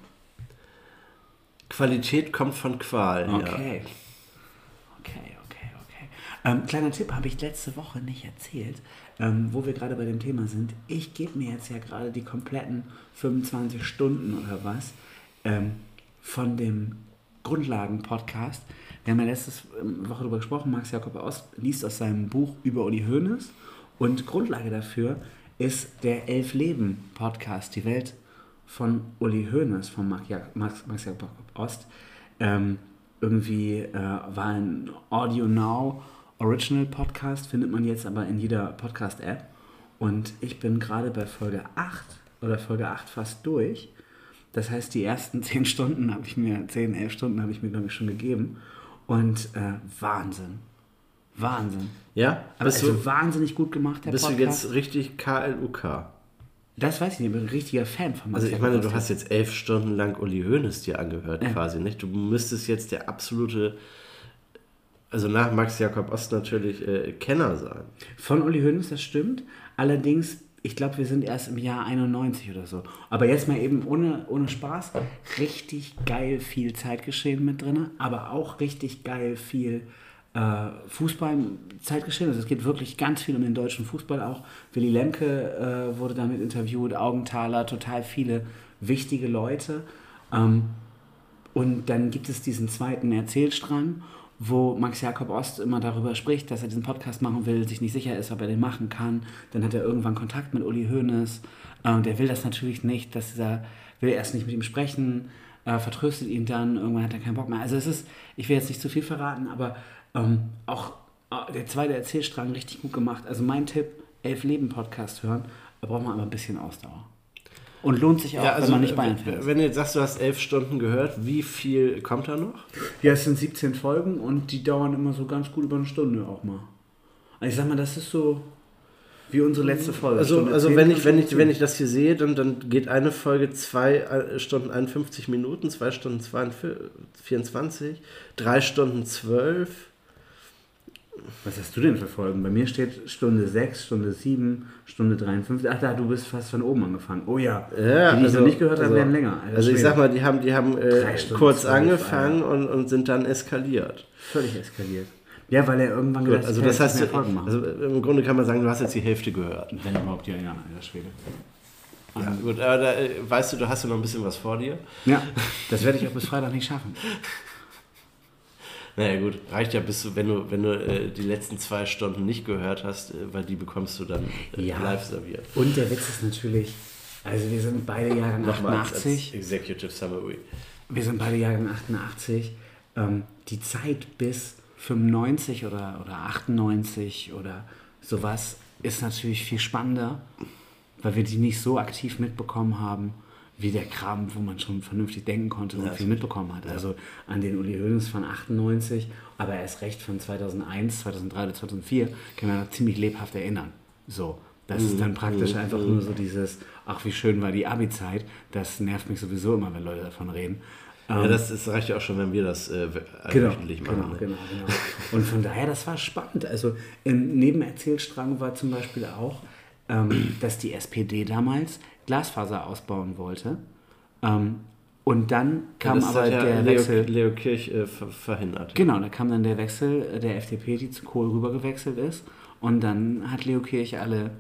Qualität kommt von Qual. Ja. Okay. Okay, okay, okay. Ähm, kleiner Tipp habe ich letzte Woche nicht erzählt, ähm, wo wir gerade bei dem Thema sind. Ich gebe mir jetzt ja gerade die kompletten 25 Stunden oder was ähm, von dem Grundlagen-Podcast. Wir haben ja letzte Woche darüber gesprochen, Max Jakob Ost liest aus seinem Buch über Uli Hoeneß und Grundlage dafür ist der Elf Leben Podcast, die Welt von Uli Hoeneß, von Max, Max Jakob Ost. Ähm, irgendwie äh, war ein Audio Now Original Podcast, findet man jetzt aber in jeder Podcast-App. Und ich bin gerade bei Folge 8 oder Folge 8 fast durch. Das heißt, die ersten 10 Stunden habe ich mir, 10, 11 Stunden habe ich mir, glaube ich, schon gegeben. Und äh, Wahnsinn. Wahnsinn. Ja? Aber also du, wahnsinnig gut gemacht, der bist du Podcast. jetzt richtig KLUK? das weiß ich nicht, ich bin ein richtiger Fan von Also ich meine, du hast jetzt elf Stunden lang Uli Hoeneß dir angehört Ja. quasi, nicht? Du müsstest jetzt der absolute, also nach Max Jakob Ost natürlich äh, Kenner sein. Von Uli Hoeneß, das stimmt. Allerdings, ich glaube, wir sind erst im Jahr 91 oder so. Aber jetzt mal eben ohne, ohne Spaß. Richtig geil viel Zeitgeschehen mit drin, aber auch richtig geil viel äh, Fußball-Zeitgeschehen. Also es geht wirklich ganz viel um den deutschen Fußball auch. Willy Lemke äh, wurde damit interviewt, Augenthaler, total viele wichtige Leute. Ähm, und dann gibt es diesen zweiten Erzählstrang, wo Max Jakob Ost immer darüber spricht, dass er diesen Podcast machen will, sich nicht sicher ist, ob er den machen kann. Dann hat er irgendwann Kontakt mit Uli Hoeneß. Äh, der will das natürlich nicht, dass er will erst nicht mit ihm sprechen, äh, vertröstet ihn dann, irgendwann hat er keinen Bock mehr. Also es ist, ich will jetzt nicht zu viel verraten, aber ähm, auch äh, der zweite Erzählstrang richtig gut gemacht. Also mein Tipp, Elf Leben Podcast hören. Da braucht man aber ein bisschen Ausdauer. Und lohnt sich auch, Ja, also wenn man nicht Bayern-Fan ist. wenn du jetzt sagst, du hast elf Stunden gehört, wie viel kommt da noch? Ja, es sind 17 Folgen und die dauern immer so ganz gut über eine Stunde auch mal. Also ich sag mal, das ist so wie unsere letzte Folge. Also, Stunde also 10 wenn ich, wenn ich, wenn ich das hier sehe, dann, dann geht eine Folge zwei äh, Stunden 51 Minuten, zwei Stunden 42, 24, drei Stunden 12. 10. Was hast du denn für Folgen? Bei mir steht Stunde 6, Stunde 7, Stunde 53. Ach da, du bist fast von oben angefangen. Oh ja. Ja, die, die ich also- noch nicht gehört habe, also- werden länger. Alter Also ich sag mal, die haben, die haben äh, kurz angefangen und, und sind dann eskaliert. Völlig eskaliert. Ja, weil er irgendwann Gut, gedacht also hat, das heißt, mehr Folgen machen. also im Grunde kann man sagen, du hast jetzt die Hälfte gehört. Wenn überhaupt, ja, ja, alter Schwede. Ja, gut, aber da, äh, weißt du, du hast ja noch ein bisschen was vor dir. Ja, das werde ich auch bis Freitag nicht schaffen. Naja gut, reicht ja bis wenn du, wenn du äh, die letzten zwei Stunden nicht gehört hast, äh, weil die bekommst du dann äh, Ja. live serviert. Und der Witz ist natürlich, also wir sind beide Jahrgang Nochmal als, als 88. Executive Summary. Wir sind beide Jahrgang 88. Ähm, die Zeit bis 95 oder, oder 98 oder sowas ist natürlich viel spannender, weil wir die nicht so aktiv mitbekommen haben, wie der Kram, wo man schon vernünftig denken konnte und viel mitbekommen hat. Also an den Uli Hoeneß von 98, aber erst recht von 2001, 2003 oder 2004 kann man ziemlich lebhaft erinnern. So, das ist dann praktisch einfach nur so dieses, ach wie schön war die Abi-Zeit, das nervt mich sowieso immer, wenn Leute davon reden. Ja, Ähm, das, das reicht ja auch schon, wenn wir das äh, Genau, genau, machen. ne? genau, genau. Und von daher, das war spannend. Also im Nebenerzählstrang war zum Beispiel auch, ähm, dass die SPD damals Glasfaser ausbauen wollte. Ähm, und dann kam das aber ja der Leo, Wechsel. Leo Kirch äh, ver verhindert. Genau, da kam dann der Wechsel der FDP, die zu Kohl rübergewechselt ist. Und dann hat Leo Kirch alle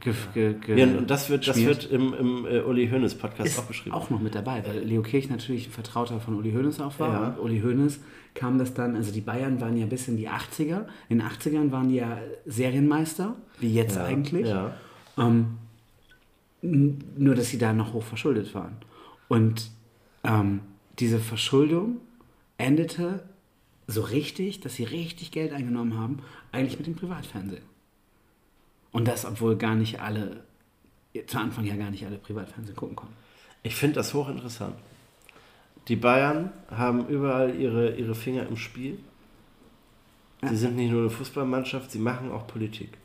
ge ge ge Ja, und das wird, das wird im, im äh, Uli Hoeneß Podcast ist auch beschrieben. auch noch mit dabei, weil Leo Kirch natürlich ein Vertrauter von Uli Hoeneß auch war. Ja. Und Uli Hoeneß kam das dann, also die Bayern waren ja bis in die 80er. In den 80ern waren die ja Serienmeister, wie jetzt ja, eigentlich. Ja. Ähm, nur, dass sie da noch hoch verschuldet waren. Und ähm, diese Verschuldung endete so richtig, dass sie richtig Geld eingenommen haben, eigentlich mit dem Privatfernsehen. Und das, obwohl gar nicht alle, zu Anfang ja gar nicht alle Privatfernsehen gucken konnten. Ich finde das hochinteressant. Die Bayern haben überall ihre, ihre Finger im Spiel. Sie sind nicht nur eine Fußballmannschaft, sie machen auch Politik.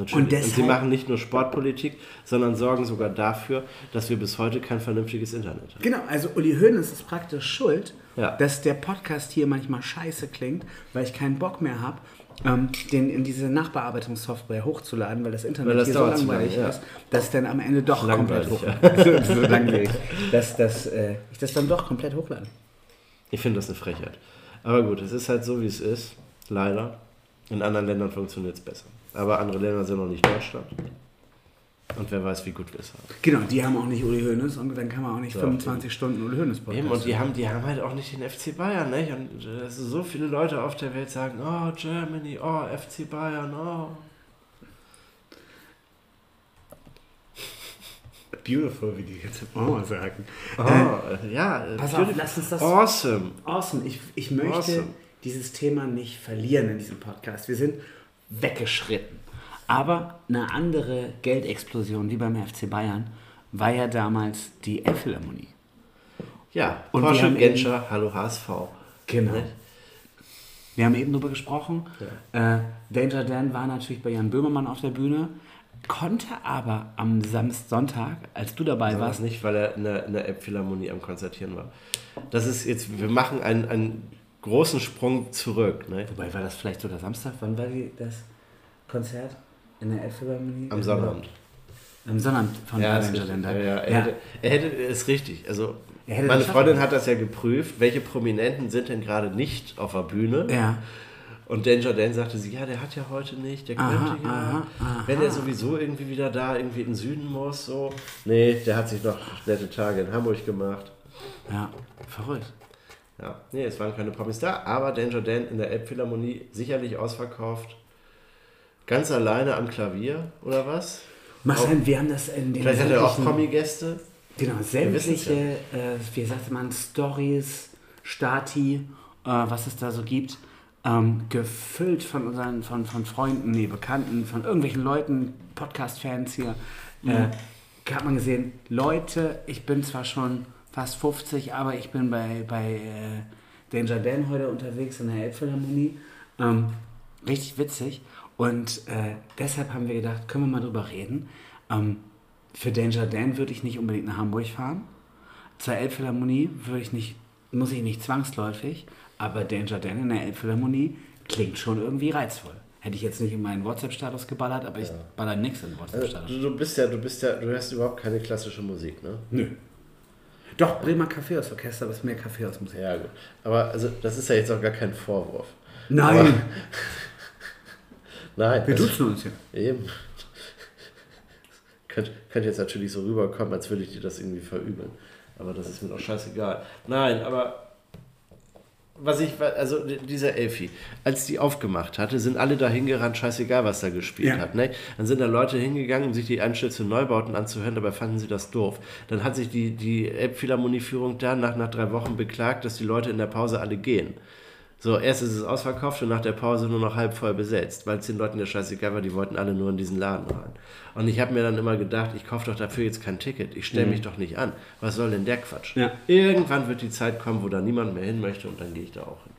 Natürlich. Und Und, sie deshalb- machen nicht nur Sportpolitik, sondern sorgen sogar dafür, dass wir bis heute kein vernünftiges Internet haben. Genau, also Uli Hoeneß ist praktisch schuld, Ja. dass der Podcast hier manchmal scheiße klingt, weil ich keinen Bock mehr habe, ähm, den in diese Nachbearbeitungssoftware hochzuladen, weil das Internet Weil das hier so langweilig lange, ja. ist, dass es dann am Ende doch komplett Langweilig, hochlade. so langweilig. Dass, dass äh, ich das dann doch komplett hochlade. Ich finde das eine Frechheit. Aber gut, es ist halt so, wie es ist. Leider. In anderen Ländern funktioniert es besser. Aber andere Länder sind noch nicht Deutschland. Und wer weiß, wie gut wir es haben. Genau, die haben auch nicht Uli Hoeneß und dann kann man auch nicht Ja, 25 Stunden Uli Hoeneß Podcast. Eben, und die haben, die haben halt auch nicht den FC Bayern, nicht? Und äh, so viele Leute auf der Welt sagen, oh, Germany, oh, FC Bayern, oh. Beautiful, wie die jetzt oh sagen. Oh, äh, ja, pass auf, lass uns das- Awesome. Awesome. Ich, ich möchte Awesome. dieses Thema nicht verlieren in diesem Podcast. Wir sind weggeschritten. Aber eine andere Geldexplosion wie beim FC Bayern war ja damals die Elbphilharmonie. Ja, Und wir Porsche haben Genscher, hallo HSV. Genau. Nicht? Wir haben eben darüber gesprochen. Äh, Danger Dan war natürlich bei Jan Böhmermann auf der Bühne, konnte aber am Samstag, Sonntag, als du dabei War warst, nicht, weil er in der, in der Elbphilharmonie am Konzertieren war. Das ist jetzt, wir machen einen, einen großen Sprung zurück. Ne? wobei war das vielleicht sogar Samstag, wann war die, das Konzert in der Elbphilharmonie? Am Sonnabend. Am Sonnabend von Ja, richtig. Dan. ja, ja, er, Ja. Hätte, er hätte, ist richtig. Also, meine Freundin hat das ja geprüft, welche Prominenten sind denn gerade nicht auf der Bühne. Ja. Und Dan sagte sie, ja, der hat ja heute nicht, der könnte Aha, ja. aha, aha. Wenn er sowieso irgendwie wieder da, irgendwie in den Süden muss, so. Nee, der hat sich noch nette Tage in Hamburg gemacht. Ja, verrückt. Ja, nee, es waren keine Promis da, aber Danger Dan in der Elbphilharmonie sicherlich ausverkauft. Ganz alleine am Klavier, oder was? Marcel, wir haben das in den Vielleicht hat er auch Promi-Gäste. Genau, sämtliche, äh, wie sagt man, Stories, Stati, äh, was es da so gibt, ähm, gefüllt von unseren, von, von Freunden, nee, Bekannten, von irgendwelchen Leuten, Podcast-Fans hier. Äh, hat man gesehen, Leute, ich bin zwar schon fast 50, aber ich bin bei, bei äh, Danger Dan heute unterwegs in der Elbphilharmonie. Ähm, richtig witzig. Und äh, deshalb haben wir gedacht, können wir mal drüber reden. Ähm, für Danger Dan würde ich nicht unbedingt nach Hamburg fahren. Zur Elbphilharmonie würde ich nicht, muss ich nicht zwangsläufig, aber Danger Dan in der Elbphilharmonie klingt schon irgendwie reizvoll. Hätte ich jetzt nicht in meinen WhatsApp-Status geballert, aber ich baller nichts in den Also, WhatsApp-Status. du, du bist ja, du bist ja, du hörst überhaupt keine klassische Musik, ne? Nö. Doch, Bremer Kaffeehausorchester, aber es ist mehr Kaffeehausmusik. Ja, gut. Aber also, das ist ja jetzt auch gar kein Vorwurf. Nein, Nein. wir also, duzen uns hier. Eben. Könnte könnt jetzt natürlich so rüberkommen, als würde ich dir das irgendwie verübeln. Aber das ist mir doch scheißegal. Nein, aber was ich, also dieser Elfi, als die aufgemacht hatte, sind alle da hingerannt, scheißegal, was da gespielt Ja. hat. Ne? Dann sind da Leute hingegangen, um sich die Einstellung Neubauten anzuhören, dabei fanden sie das doof. Dann hat sich die, die Elbphilharmonieführung da nach, nach drei Wochen beklagt, dass die Leute in der Pause alle gehen. So, erst ist es ausverkauft und nach der Pause nur noch halb voll besetzt, weil es den Leuten ja scheißegal war, die wollten alle nur in diesen Laden rein. Und ich habe mir dann immer gedacht, ich kaufe doch dafür jetzt kein Ticket, ich stelle mich doch nicht an. Was soll denn der Quatsch? Ja. Irgendwann wird die Zeit kommen, wo da niemand mehr hin möchte und dann gehe ich da auch hin.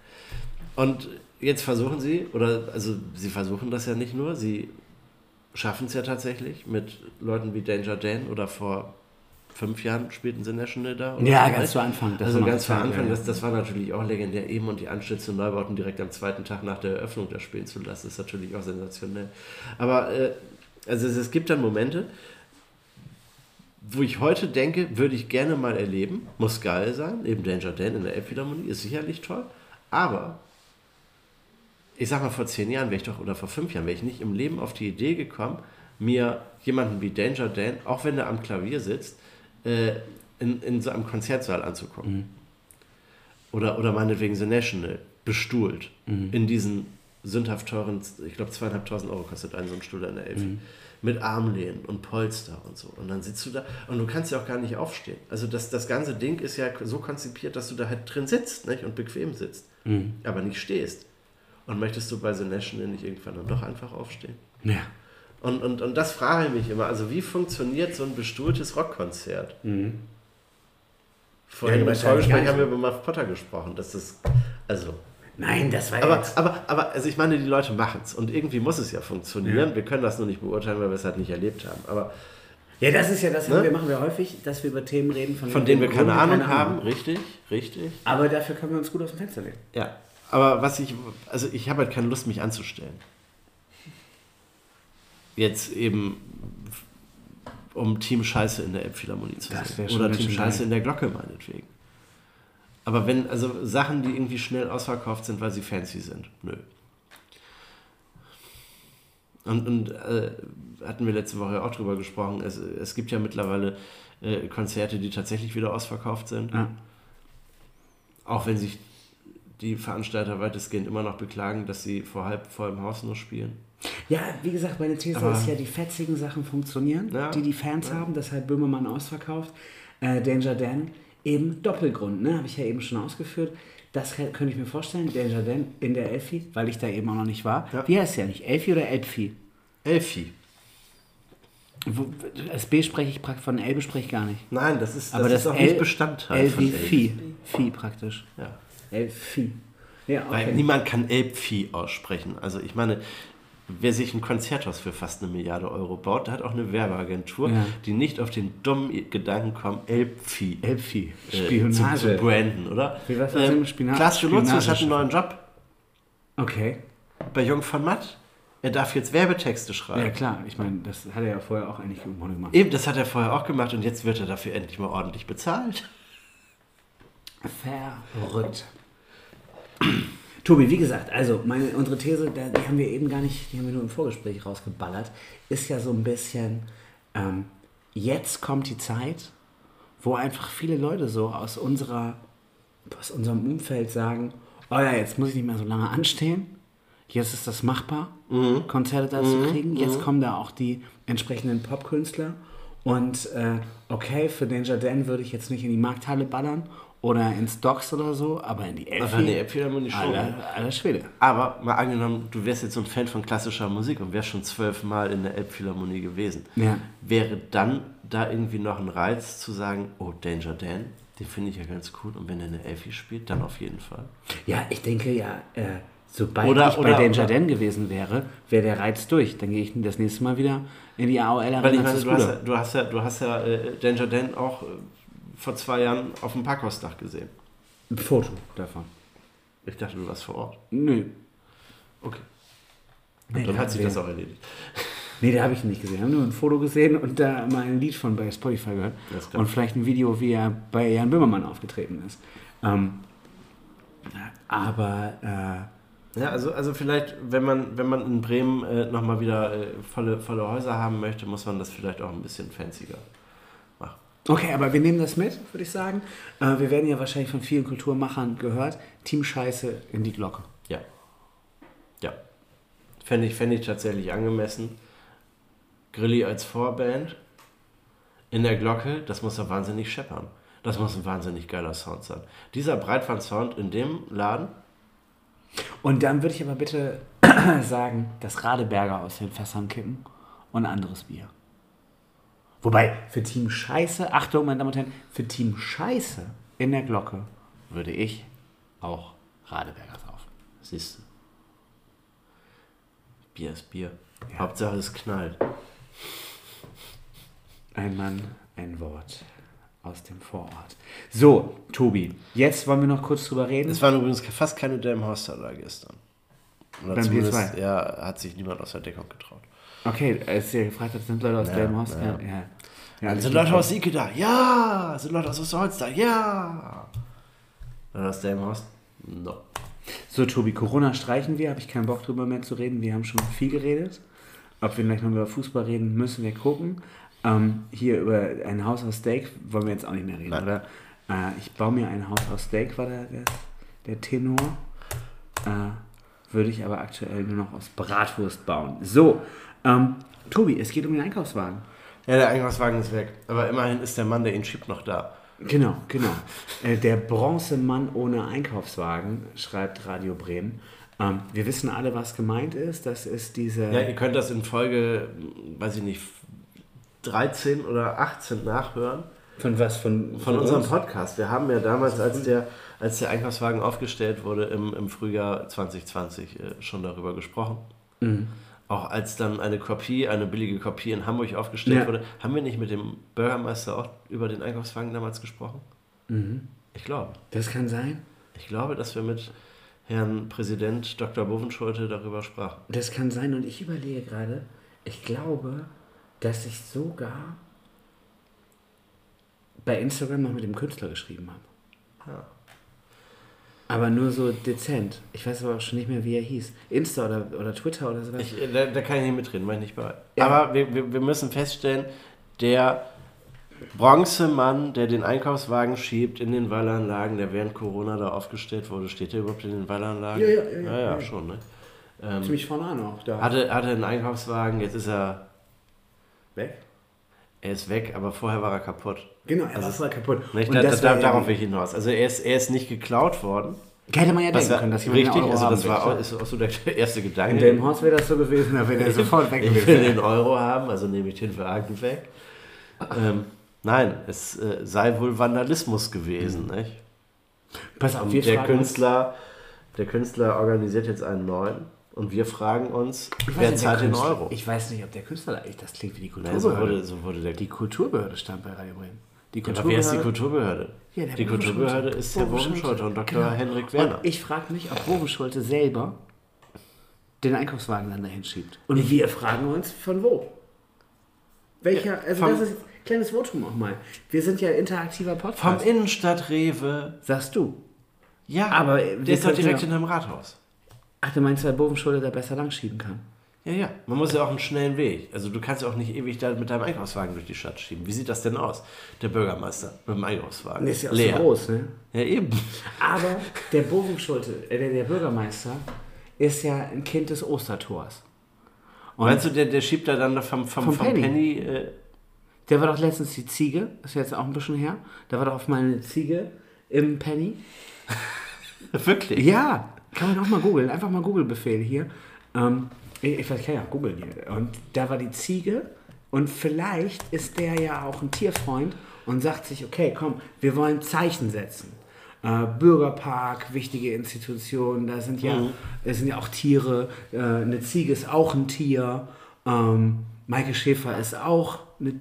Und jetzt versuchen sie, oder also sie versuchen das ja nicht nur, sie schaffen es ja tatsächlich mit Leuten wie Danger Dan oder vor fünf Jahren spielten sie National da. Ja, so, ganz zu Anfang. Das also ganz zu Anfang, ja, das, das war natürlich auch legendär, eben und die Anstütze Neubauten direkt am zweiten Tag nach der Eröffnung da spielen zu lassen, ist natürlich auch sensationell. Aber äh, also es, es gibt dann Momente, wo ich heute denke, würde ich gerne mal erleben, muss geil sein, eben Danger Dan in der Elbphilharmonie, ist sicherlich toll, aber ich sag mal, vor zehn Jahren wäre ich doch, oder vor fünf Jahren wäre ich nicht im Leben auf die Idee gekommen, mir jemanden wie Danger Dan, auch wenn er am Klavier sitzt, äh, in, in so einem Konzertsaal anzugucken. Oder, oder meinetwegen The National, bestuhlt, in diesen sündhaft teuren, ich glaube zweieinhalbtausend Euro kostet ein so ein Stuhl in der Elfi. Mit Armlehnen und Polster und so. Und dann sitzt du da und du kannst ja auch gar nicht aufstehen. Also das, das ganze Ding ist ja so konzipiert, dass du da halt drin sitzt nicht? und bequem sitzt, aber nicht stehst. Und möchtest du bei The National nicht irgendwann dann doch einfach aufstehen? Ja. Und, und, und das frage ich mich immer. Also, wie funktioniert so ein bestuhltes Rockkonzert? Vorhin Ja, im Vorgespräch haben wir über Muff Potter gesprochen. Das ist. Also. Nein, das war Aber, jetzt. aber, aber also ich meine, die Leute machen es. Und irgendwie muss es ja funktionieren. Wir können das nur nicht beurteilen, weil wir es halt nicht erlebt haben. Aber Ja, das ist ja das, Ne? wir machen wir häufig, dass wir über Themen reden, von, von denen wir keine worüber Ahnung haben. Richtig, richtig. Aber dafür können wir uns gut aus dem Fenster legen. Ja. Aber was ich. Also, ich habe halt keine Lust, mich anzustellen. Jetzt eben. Um Team Scheiße in der Elbphilharmonie zu sehen. schon Oder Team Scheiße geil. in der Glocke, meinetwegen. Aber wenn, also Sachen, die irgendwie schnell ausverkauft sind, weil sie fancy sind, nö. Und, und äh, hatten wir letzte Woche auch drüber gesprochen, es, es gibt ja mittlerweile äh, Konzerte, die tatsächlich wieder ausverkauft sind. Ja. Auch wenn sich die Veranstalter weitestgehend immer noch beklagen, dass sie vor halb vollem Haus nur spielen. Ja, wie gesagt, meine These Aber- ist ja, die fetzigen Sachen funktionieren, Ja. die die Fans haben, deshalb Böhmermann ausverkauft. Äh, Danger Dan eben Doppelgrund, ne? habe ich ja eben schon ausgeführt. Das könnte ich mir vorstellen, Danger Dan in der Elfi, weil ich da eben auch noch nicht war. Ja. Wie heißt der nicht? Elfi oder? Elfi. Wo- Das B spreche ich praktisch, von Elbe spreche ich gar nicht. Nein, das ist, Aber das, ist auch El- nicht Bestandteil Elfi, Elf. Phi. Phi praktisch. Ja. Elfi. Ja, Weil okay. niemand kann Elbvieh aussprechen. Also ich meine, wer sich ein Konzerthaus für fast eine Milliarde Euro baut, der hat auch eine Werbeagentur, Ja. die nicht auf den dummen Gedanken kommt, Elbvieh Elfi. äh, zu, zu branden, oder? Wie was ist denn Spina- Klaas Stolotzius hat einen neuen Job okay. bei Jung von Matt. Er darf jetzt Werbetexte schreiben. Ja klar, ich meine, das hat er ja vorher auch eigentlich Grunde gemacht. Eben, das hat er vorher auch gemacht und jetzt wird er dafür endlich mal ordentlich bezahlt. Verrückt. Tobi, wie gesagt, also meine, unsere These, die haben wir eben gar nicht, die haben wir nur im Vorgespräch rausgeballert, ist ja so ein bisschen, ähm, jetzt kommt die Zeit, wo einfach viele Leute so aus unserer, aus unserem Umfeld sagen, oh ja, jetzt muss ich nicht mehr so lange anstehen, jetzt ist das machbar, Konzerte da zu kriegen, jetzt kommen da auch die entsprechenden Popkünstler Und äh, okay, für Danger Dan würde ich jetzt nicht in die Markthalle ballern oder ins Docks oder so, aber in die Aber in die Elfi. Elbphilharmonie schon. Alter, alter Schwede. Aber mal angenommen, du wärst jetzt so ein Fan von klassischer Musik und wärst schon zwölfmal in der Elbphilharmonie gewesen. Ja. Wäre dann da irgendwie noch ein Reiz zu sagen, oh, Danger Dan, den finde ich ja ganz cool und wenn er eine Elfi spielt, dann auf jeden Fall. Ja, ich denke ja, äh, sobald Oder- ich bei oder- Danger oder- Dan gewesen wäre, wäre der Reiz durch. Dann gehe ich das nächste Mal wieder in die AOL Weil ich Arena meine, du hast, ja, du hast ja, du hast ja äh, Danger Dan auch äh, vor zwei Jahren auf dem Parkhausdach gesehen. Ein Foto davon. Ich dachte, du warst vor Ort. Nö. Okay. Nee, Dann da hat sich das auch erledigt. Nee, da habe ich ihn nicht gesehen. Ich habe nur ein Foto gesehen und da mal ein Lied von bei Spotify gehört. Und vielleicht ein Video, wie er bei Jan Böhmermann aufgetreten ist. Ähm, aber äh, Ja, also, also vielleicht, wenn man, wenn man in Bremen äh, nochmal wieder äh, volle, volle Häuser haben möchte, muss man das vielleicht auch ein bisschen fancier. Okay, aber wir nehmen das mit, würde ich sagen. Äh, wir werden ja wahrscheinlich von vielen Kulturmachern gehört. Team Scheiße in die Glocke. Ja. Ja. Fände ich, fände ich tatsächlich angemessen. Grilli als Vorband in der Glocke, das muss ja wahnsinnig scheppern. Das muss ein wahnsinnig geiler Sound sein. Dieser Breitband-Sound in dem Laden, Und dann würde ich aber bitte sagen, dass Radeberger aus den Fässern kippen und anderes Bier. Wobei, für Team Scheiße, Achtung, meine Damen und Herren, für Team Scheiße in der Glocke würde ich auch Radeberger saufen. siehst du. Bier ist Bier. Hauptsache es knallt. Ein Mann, ein Wort aus dem Vorort. So, Tobi, jetzt wollen wir noch kurz drüber reden. Es waren übrigens fast keine Damn Hoster da gestern. Oder Beim zumindest, B2. ja, hat sich niemand aus der Deckung getraut. Okay, als ihr gefragt habt, sind Leute aus Ja, Delmenhorst? ja. Ja, ja. sind Leute aus Sieke da? Ja! Sind Leute aus Osterholz da? Ja! Leute aus Delmenhorst? No. So, Tobi, Corona streichen wir, habe ich keinen Bock drüber mehr zu reden. Wir haben schon viel geredet. Ob wir gleich noch über Fußball reden, müssen wir gucken. Ähm, hier über ein Haus aus Steak wollen wir jetzt auch nicht mehr reden, Nein. oder? Äh, ich baue mir ein Haus aus Steak, war der, der, der Tenor. Äh, würde ich aber aktuell nur noch aus Bratwurst bauen. So, ähm, Tobi, es geht um den Einkaufswagen. Ja, der Einkaufswagen ist weg. Aber immerhin ist der Mann, der ihn schiebt, noch da. Genau, genau. Äh, der Bronzemann ohne Einkaufswagen, schreibt Radio Bremen. Ähm, wir wissen alle, was gemeint ist. Das ist diese. Ja, ihr könnt das in Folge, weiß ich nicht, 13 oder 18 nachhören. von was? Von, Von unserem uns? Podcast. Wir haben ja damals, als der, als der Einkaufswagen aufgestellt wurde, im, im Frühjahr 2020 äh, schon darüber gesprochen. Mhm. Auch als dann eine Kopie, eine billige Kopie in Hamburg aufgestellt Ja. wurde, haben wir nicht mit dem Bürgermeister auch über den Einkaufswagen damals gesprochen? Mhm. Ich glaube. Das kann sein. Ich glaube, dass wir mit Herrn Präsident Dr. Bovenschulte darüber sprachen. Das kann sein. Und ich überlege gerade, ich glaube, dass ich sogar bei Instagram noch mit dem Künstler geschrieben habe. Ja. Aber nur so dezent. Ich weiß aber auch schon nicht mehr, wie er hieß. Insta oder, oder Twitter oder sowas. Ich, äh, da, da kann ich nicht mitreden, war ich nicht bei. Ja. Aber wir, wir, wir müssen feststellen, der Bronzemann, der den Einkaufswagen schiebt in den Wallanlagen, der während Corona da aufgestellt wurde, steht der überhaupt in den Wallanlagen? Ja, ja, ja, ja, ja. schon, ne? Ähm, Ziemlich vorne an auch. Da. hatte, hatte einen Einkaufswagen, jetzt ist er, Weg? er ist weg, aber vorher war er kaputt. Genau, er war voll kaputt. Und Da, da, das da, war darauf will ich hinaus. Also er ist, er ist nicht geklaut worden. Hätte man ja denken war, können, dass richtig, Euro also das war auch, ist auch so der erste Gedanke. In Delmenhorst wäre das so gewesen, da wäre er sofort weg Ich will gewesen. den Euro haben, also nehme ich den Wagen weg. Ähm, nein, es äh, sei wohl Vandalismus gewesen, nicht? Pass auf, wir der Künstler, der Künstler organisiert jetzt einen neuen und wir fragen uns, Ich wer zahlt den Euro? Ich weiß nicht, ob der Künstler das klingt wie die Nein, so, Kulturbehörde. wurde, so wurde die Kulturbehörde stand bei Radio Bremen. Die Aber wer ist die Kulturbehörde. Kulturbehörde? Ja, der die. Kulturbehörde ist Herr. Bovenschulte und Dr. Genau. Henrik Werner. Und ich frage mich, ob Bovenschulte selber den Einkaufswagen dann dahin schiebt. Und wir fragen uns, von wo? Welcher, also vom- das ist ein kleines Votum auch mal. Wir sind ja interaktiver Vom Podcast. Innenstadt Rewe. Sagst du. Ja, Aber, der ist doch direkt ja- hinterm Rathaus. Ach, du meinst, weil Bovenschulte da besser lang schieben kann? Ja, ja. Man muss ja auch einen schnellen Weg. Also du kannst ja auch nicht ewig da mit deinem Einkaufswagen durch die Stadt schieben. Wie sieht das denn aus? Der Bürgermeister mit dem Einkaufswagen. Der ist ja auch Leer. so groß, ne? Ja, eben. Aber der Bovenschulte, äh, der, der Bürgermeister, ist ja ein Kind des Ostertors. Und Meinst du, der, der schiebt da dann vom, vom, Vom vom Penny. Penny, äh, Der war doch letztens die Ziege, ist jetzt auch ein bisschen her. Da war doch auf meine Ziege im Penny. Wirklich? Ja, kann man auch mal googeln. Einfach mal Google-Befehl hier. Ähm, ich, ich weiß, kann ja googeln hier. Und da war die Ziege und vielleicht ist der ja auch ein Tierfreund und sagt sich, okay, komm, wir wollen Zeichen setzen. Äh, Bürgerpark, wichtige Institutionen, da sind ja, es sind ja auch Tiere. Äh, eine Ziege ist auch ein Tier. Ähm, Maike Schäfer ist auch eine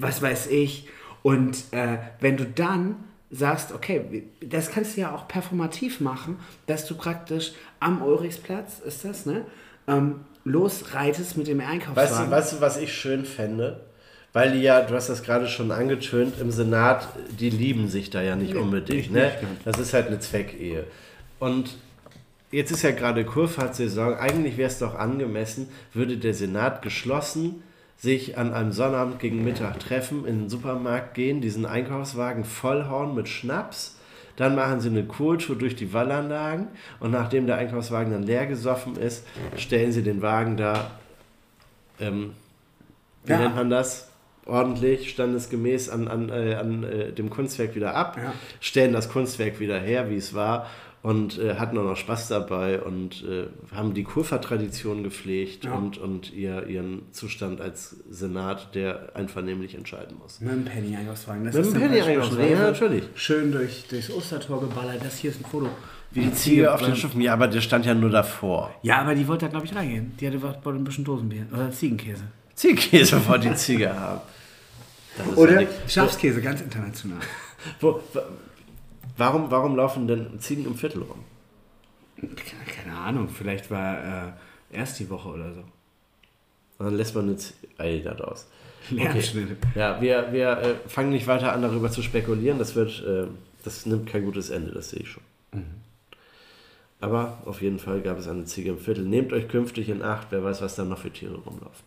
was weiß ich. Und äh, wenn du dann sagst, okay, das kannst du ja auch performativ machen, dass du praktisch am Ulrichsplatz, ist das, ne? Ähm, losreitest mit dem Einkaufswagen. Weißt du, weißt du, was ich schön fände? Weil die ja, du hast das gerade schon angetönt, im Senat, die lieben sich da ja nicht unbedingt. nicht, Ne? nicht. Das ist halt eine Zweckehe. Und jetzt ist ja gerade Kurfahrtsaison. Eigentlich wäre es doch angemessen, würde der Senat geschlossen sich an einem Sonnabend gegen Mittag treffen, in den Supermarkt gehen, diesen Einkaufswagen vollhauen mit Schnaps. Dann machen sie eine Kurtour durch die Wallanlagen und nachdem der Einkaufswagen dann leer gesoffen ist, stellen sie den Wagen da ähm, wie Ja. nennt man das? Ordentlich, standesgemäß an, an, äh, an äh, dem Kunstwerk wieder ab, Ja. stellen das Kunstwerk wieder her, wie es war und äh, hatten auch noch Spaß dabei und äh, haben die Kurfa-Tradition gepflegt Ja. und, und ihr, ihren Zustand als Senat, der einvernehmlich entscheiden muss. Mit dem Penny-Einkaufswagen. Das Mit dem dann Penny-Einkaufswagen, beispielsweise ja, natürlich. Schön durch, durchs Ostertor geballert. Das hier ist ein Foto. Wie Die Ziege auf den Schiffen, ja, aber der stand ja nur davor. Ja, aber die wollte da, glaube ich, reingehen. Die hatte wollte ein bisschen Dosenbier. Oder Ziegenkäse. Ziegenkäse wollte die Ziege haben. Ja Oder nicht- Schafskäse, ganz international. Wo, warum, warum laufen denn Ziegen im Viertel rum? Keine Ahnung, vielleicht war äh, erst die Woche oder so. Und dann lässt man eine Z Ei da draus. Lernschnitte. Ja, wir, wir äh, fangen nicht weiter an, darüber zu spekulieren. Das wird, äh, das nimmt kein gutes Ende, das sehe ich schon. Aber auf jeden Fall gab es eine Ziege im Viertel. Nehmt euch künftig in Acht, wer weiß, was da noch für Tiere rumlaufen.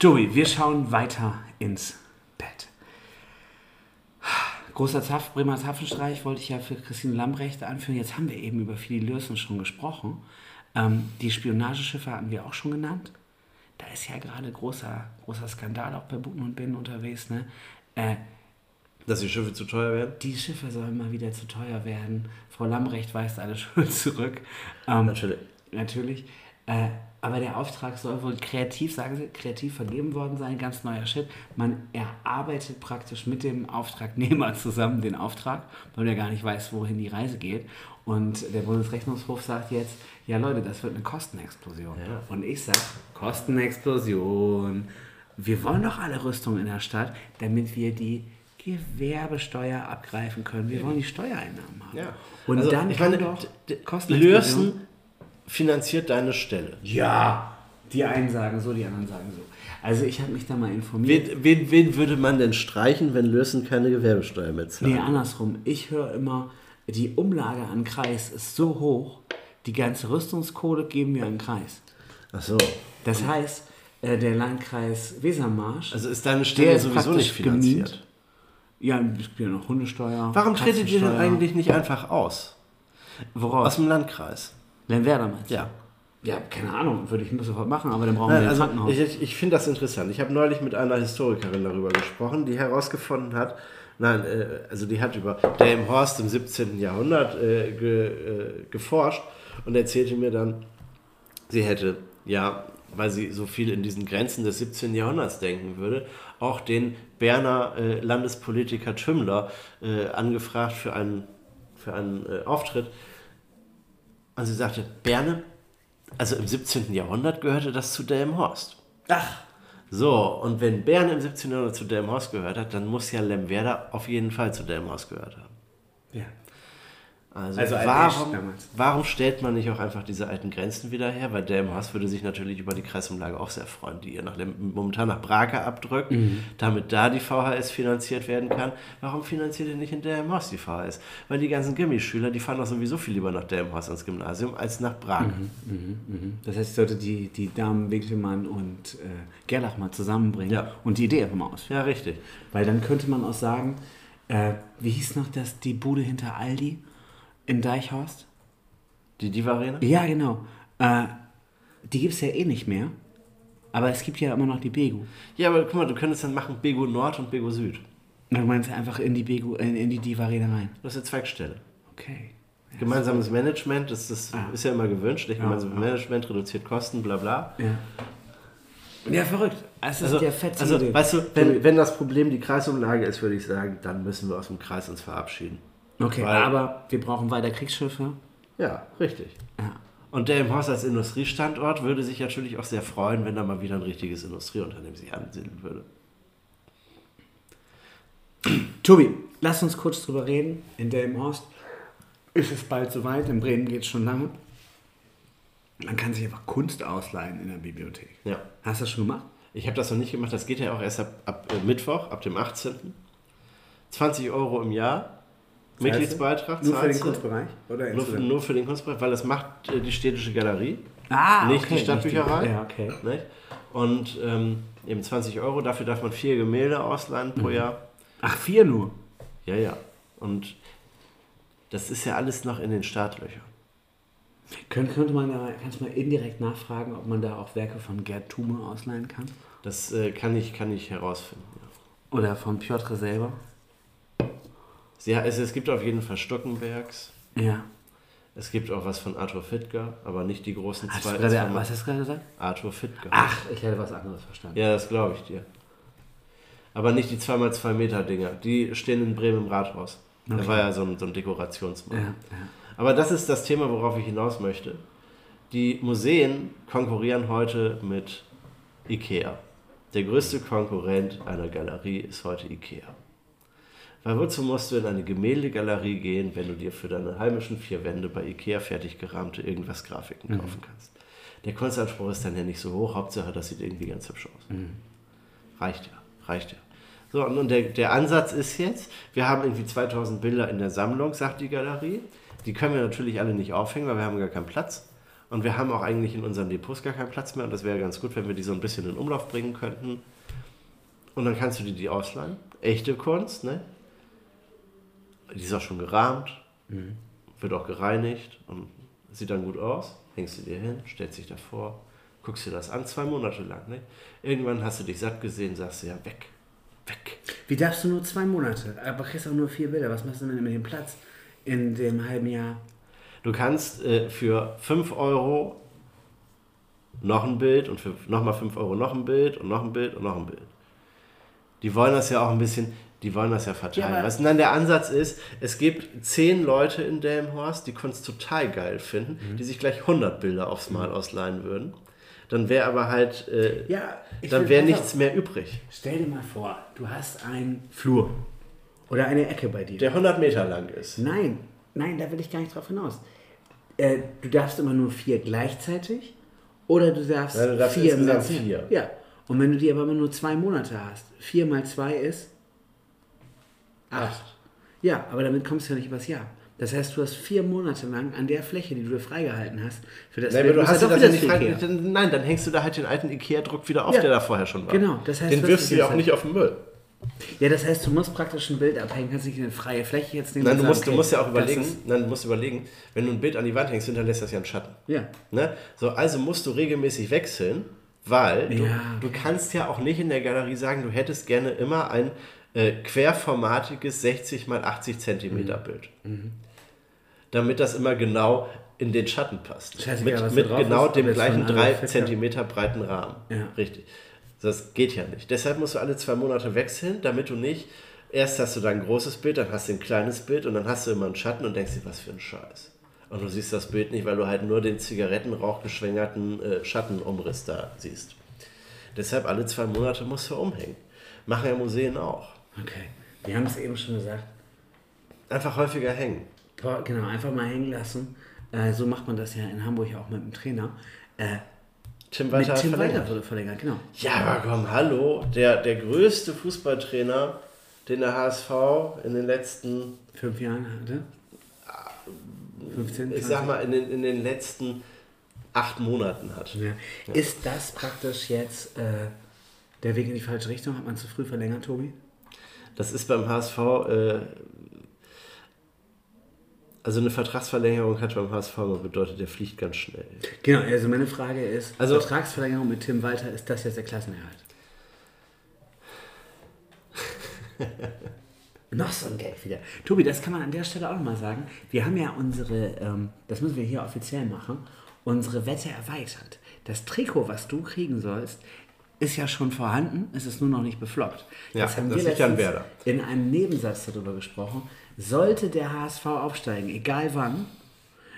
Joey, wir schauen weiter ins Bett. Großer Zapf, Bremer Zapfenstreich wollte ich ja für Christine Lambrecht anführen. Jetzt haben wir eben über Philly Lürsen schon gesprochen. Ähm, die Spionageschiffe hatten wir auch schon genannt. Da ist ja gerade großer, großer Skandal auch bei Buten und Binnen unterwegs. Ne? Äh, Dass die Schiffe zu teuer werden? die Schiffe sollen mal wieder zu teuer werden. Frau Lambrecht weist alle Schuld zurück. Ähm, Natürlich. Natürlich. Äh, aber der Auftrag soll wohl kreativ, sagen sie, kreativ vergeben worden sein, ganz neuer Shit. Man erarbeitet praktisch mit dem Auftragnehmer zusammen den Auftrag, weil er gar nicht weiß, wohin die Reise geht. Und der Bundesrechnungshof sagt jetzt, ja Leute, das wird eine Kostenexplosion. Ja. Und ich sage, Kostenexplosion. Wir wollen doch alle Rüstung in der Stadt, damit wir die Gewerbesteuer abgreifen können. Wir wollen die Steuereinnahmen haben. Ja. Und Also, dann ich kann meine, doch Kostenexplosion- Lürsen finanziert deine Stelle. ja, die einen sagen so, die anderen sagen so. Also ich habe mich da mal informiert. Wen, wen, wen würde man denn streichen, wenn Lürsen keine Gewerbesteuer mehr zahlt? nee, andersrum. Ich höre immer, die Umlage an Kreis ist so hoch, die ganze Rüstungskohle geben wir an Kreis. Ach so. Das heißt, äh, der Landkreis Wesermarsch, Also ist deine Stelle ist sowieso nicht finanziert. ja, es gibt ja noch Hundesteuer. Warum tretet ihr denn eigentlich nicht einfach aus? Woraus? Aus dem Landkreis. Lemwerder meinst du? Ja. Ja, keine Ahnung, würde ich sofort machen, aber dann brauchen Nein, wir ein also Krankenhaus. ich, ich, finde das interessant. Ich habe neulich mit einer Historikerin darüber gesprochen, die herausgefunden hat, nein, äh, also die hat über Delmenhorst im 17. Jahrhundert äh, ge, äh, geforscht und erzählte mir dann, sie hätte, ja, weil sie so viel in diesen Grenzen des 17. Jahrhunderts denken würde, auch den Berner äh, Landespolitiker Tümmler äh, angefragt für einen, für einen äh, Auftritt. Und sie sagte, Berne, also im 17. Jahrhundert gehörte das zu Delmenhorst. Ach, So, und wenn Bern im 17. Jahrhundert zu Delmenhorst gehört hat, dann muss ja Lemwerder auf jeden Fall zu Delmenhorst gehört haben. ja. Also, Also warum, warum stellt man nicht auch einfach diese alten Grenzen wieder her? Weil Delmenhorst würde sich natürlich über die Kreisumlage auch sehr freuen, die ihr nach, momentan nach Brake abdrückt, Mhm. damit da die VHS finanziert werden kann. Warum finanziert ihr nicht in Delmenhorst die VHS? Weil die ganzen Gimmischüler, die fahren doch sowieso viel lieber nach Delmenhorst ans Gymnasium als nach Brake. Mhm. Das heißt, ich sollte die, die Damen Winkelmann und äh, Gerlach mal zusammenbringen Ja. und die Idee einfach mal ausführen. Ja, richtig. Weil dann könnte man auch sagen, äh, wie hieß noch das, die Bude hinter Aldi in Deichhorst? Die Diva Arena? Ja, genau. Äh, die gibt es ja eh nicht mehr. Aber es gibt ja immer noch die Begu. Ja, aber guck mal, du könntest dann machen Bego Nord und Bego Süd. Du meinst einfach in die Begu, in, in die Diva Arena rein. Das ist eine Zweigstelle. Okay. Gemeinsames Management, das, das Ah. ist ja immer gewünscht. Nicht? Gemeinsames Management reduziert Kosten, bla bla. Ja. Ja, verrückt. Also, also Idee. weißt du, wenn, wenn das Problem die Kreisumlage ist, würde ich sagen, dann müssen wir aus dem Kreis uns verabschieden. Okay, weil- aber wir brauchen weiter Kriegsschiffe. Ja, richtig. Ja. Und der im Horst als Industriestandort würde sich natürlich auch sehr freuen, wenn da mal wieder ein richtiges Industrieunternehmen sich ansiedeln würde. Tobi, lass uns kurz drüber reden. In Delmenhorst ist es bald soweit. In Bremen geht es schon lange. Man kann sich einfach Kunst ausleihen in der Bibliothek. Ja. Hast du das schon gemacht? Ich habe das noch nicht gemacht, das geht ja auch erst ab, ab äh, Mittwoch, ab dem 18. 20 Euro im Jahr. Mitgliedsbeitrag. Nur für den. Kunstbereich? Oder Nur, für- nur für den Kunstbereich, weil das macht äh, die städtische Galerie, ah, nicht okay, die Stadtbücherei. Ja, okay. Nicht? Und ähm, eben 20 Euro, dafür darf man vier Gemälde ausleihen pro Jahr. Ach, vier nur. Ja, ja. Und das ist ja alles noch in den Startlöchern. Könnt, könnte man da, kannst du mal indirekt nachfragen, ob man da auch Werke von Gerd Thume ausleihen kann? Das äh, kann, ich, kann ich herausfinden. Ja. Oder von Piotr selber? Ja, es, es gibt auf jeden Fall Stockenbergs. Ja. Es gibt auch was von Arthur Fittger, aber nicht die großen Hast zwei. gerade, was hast du gerade gesagt? Arthur Fittger. Ach, ich hätte was anderes verstanden. Ja, das glaube ich dir. Aber nicht die 2x2 Meter Dinger. Die stehen in Bremen im Rathaus. Da Okay. war ja so ein, so ein Dekorationsmann. Ja, ja. Aber das ist das Thema, worauf ich hinaus möchte. Die Museen konkurrieren heute mit IKEA. Der größte Konkurrent einer Galerie ist heute IKEA. Weil wozu musst du in eine Gemäldegalerie gehen, wenn du dir für deine heimischen vier Wände bei IKEA fertig gerahmte irgendwas Grafiken kaufen kannst? Der Kunstanspruch ist dann ja nicht so hoch, Hauptsache das sieht irgendwie ganz hübsch aus. Reicht ja, reicht ja. So, und und der, der Ansatz ist jetzt, wir haben irgendwie 2000 Bilder in der Sammlung, sagt die Galerie. Die können wir natürlich alle nicht aufhängen, weil wir haben gar keinen Platz. Und wir haben auch eigentlich in unseren Depots gar keinen Platz mehr. Und das wäre ganz gut, wenn wir die so ein bisschen in Umlauf bringen könnten. Und dann kannst du dir die ausleihen. Echte Kunst, ne? Die ist auch schon gerahmt, wird auch gereinigt und sieht dann gut aus. Hängst du dir hin, stellst dich davor, guckst dir das an, zwei Monate lang. Ne? Irgendwann hast du dich satt gesehen, sagst du ja, weg, weg. Wie darfst du nur zwei Monate? Aber kriegst auch nur vier Bilder. Was machst du denn mit dem Platz in dem halben Jahr? Du kannst äh, für 5 Euro noch ein Bild und für nochmal 5 Euro noch ein Bild und noch ein Bild und noch ein Bild. Die wollen das ja auch ein bisschen, die wollen das ja verteilen. Ja? Nein, der Ansatz ist, es gibt 10 Leute in Delmenhorst, die Kunst total geil finden, Mhm. die sich gleich 100 Bilder aufs Mal ausleihen würden. Dann wäre aber halt, äh, Ja, dann wäre nichts mehr übrig. Stell dir mal vor, du hast einen Flur oder eine Ecke bei dir. Der 100 Meter lang ist. Nein, nein, da will ich gar nicht drauf hinaus. Äh, du darfst immer nur vier gleichzeitig oder du darfst, Ja, du darfst vier insgesamt vier. Ja. Und wenn du die aber immer nur zwei Monate hast, vier mal zwei ist acht. Ja, aber damit kommst du ja nicht übers Jahr. Das heißt, du hast vier Monate lang an der Fläche, die du dir freigehalten hast, für das Nein, aber du hast ja doch das nicht frei. Nein, dann hängst du da halt den alten Ikea-Druck wieder auf, Ja. der da vorher schon war. Genau, das heißt, den wirfst du ja auch nicht auf den Müll. Ja, das heißt, du musst praktisch ein Bild abhängen, kannst nicht eine freie Fläche jetzt nehmen. Nein, du sagen, musst, du okay, musst ja auch überlegen, nein, du musst überlegen, wenn du ein Bild an die Wand hängst, hinterlässt das ja einen Schatten. Ja. Ne? So, also musst du regelmäßig wechseln, weil du, Ja, du kannst ja auch nicht in der Galerie sagen, du hättest gerne immer ein äh, querformatiges 60 mal 80 Zentimeter Mhm. Bild. Damit das immer genau in den Schatten passt. Scheißegal, was mit mit genau ist, dem gleichen von 3 Adolf Hitler- Zentimeter breiten Rahmen. Ja. Richtig. Das geht ja nicht. Deshalb musst du alle zwei Monate wechseln, damit du nicht, erst hast du da ein großes Bild, dann hast du ein kleines Bild und dann hast du immer einen Schatten und denkst dir, was für ein Scheiß. Und du siehst das Bild nicht, weil du halt nur den Zigarettenrauch geschwängerten äh, Schattenumriss da siehst. Deshalb alle zwei Monate musst du umhängen. Machen ja Museen auch. Okay. Wir haben es eben schon gesagt. Einfach häufiger hängen. Genau, einfach mal hängen lassen. Äh, so macht man das ja in Hamburg auch mit dem Trainer. Äh, Tim Walter Tim verlängert. Walter wurde verlängert, genau. Ja, aber komm, hallo. Der, der größte Fußballtrainer, den der HSV in den letzten, Fünf Jahren hatte. 15, ich sag mal, in den, in den letzten acht Monaten hat. Ja. Ist das praktisch jetzt äh, der Weg in die falsche Richtung? Hat man zu früh verlängert, Tobi? Das ist beim HSV äh, Also eine Vertragsverlängerung hat beim HSV immer bedeutet, der fliegt ganz schnell. Genau, also meine Frage ist, Also- Vertragsverlängerung mit Tim Walter, ist das jetzt der Klassenerhalt? Noch so ein Geld wieder. Tobi, das kann man an der Stelle auch nochmal sagen. Wir haben ja unsere, ähm, das müssen wir hier offiziell machen, unsere Wette erweitert. Das Trikot, was du kriegen sollst, ist ja schon vorhanden, es ist nur noch nicht beflockt. Ja, haben das wir letztens Werder. in einem Nebensatz darüber gesprochen. Sollte der HSV aufsteigen, egal wann,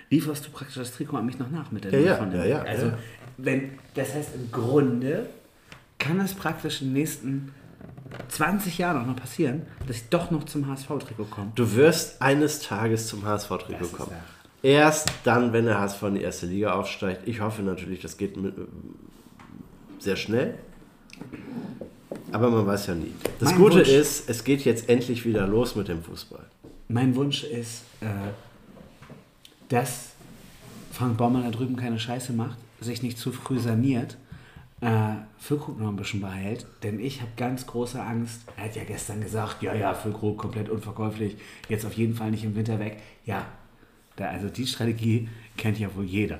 lieferst du praktisch das Trikot an mich noch nach mit der Ja, ja, von dem ja, ja, Also, ja. wenn, das heißt, im Grunde kann es praktisch in den nächsten 20 Jahren auch noch passieren, dass ich doch noch zum HSV-Trikot komme. Du wirst eines Tages zum HSV-Trikot kommen. ja- Erst dann, wenn der HSV in die erste Liga aufsteigt. Ich hoffe natürlich, das geht mit, sehr schnell. Aber man weiß ja nie. Das Mein Gute Wunsch- ist, es geht jetzt endlich wieder los mit dem Fußball. Mein Wunsch ist, äh, dass Frank Baumann da drüben keine Scheiße macht, sich nicht zu früh saniert, äh, Füllkrug noch ein bisschen behält, denn ich habe ganz große Angst. Er hat ja gestern gesagt, ja, ja, Füllkrug komplett unverkäuflich, jetzt auf jeden Fall nicht im Winter weg. Ja, da, also die Strategie kennt ja wohl jeder.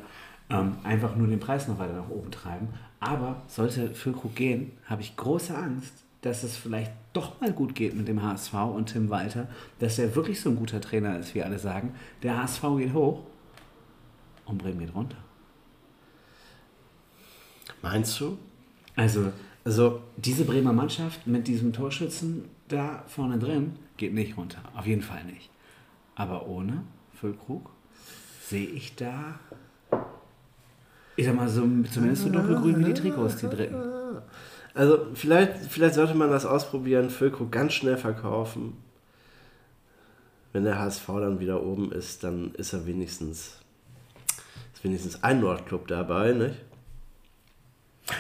Ähm, einfach nur den Preis noch weiter nach oben treiben. Aber sollte Füllkrug gehen, habe ich große Angst, dass es vielleicht doch mal gut geht mit dem HSV und Tim Walter, dass er wirklich so ein guter Trainer ist, wie alle sagen. Der HSV geht hoch und Bremen geht runter. Meinst du? Also Also, diese Bremer Mannschaft mit diesem Torschützen da vorne drin geht nicht runter. Auf jeden Fall nicht. Aber ohne Füllkrug sehe ich da, ich sag mal, so, zumindest so dunkelgrün wie die Trikots, die dritten. also vielleicht, vielleicht sollte man das ausprobieren, Füllkrug ganz schnell verkaufen. Wenn der HSV dann wieder oben ist, dann ist er wenigstens, ist wenigstens ein Nordclub dabei, nicht?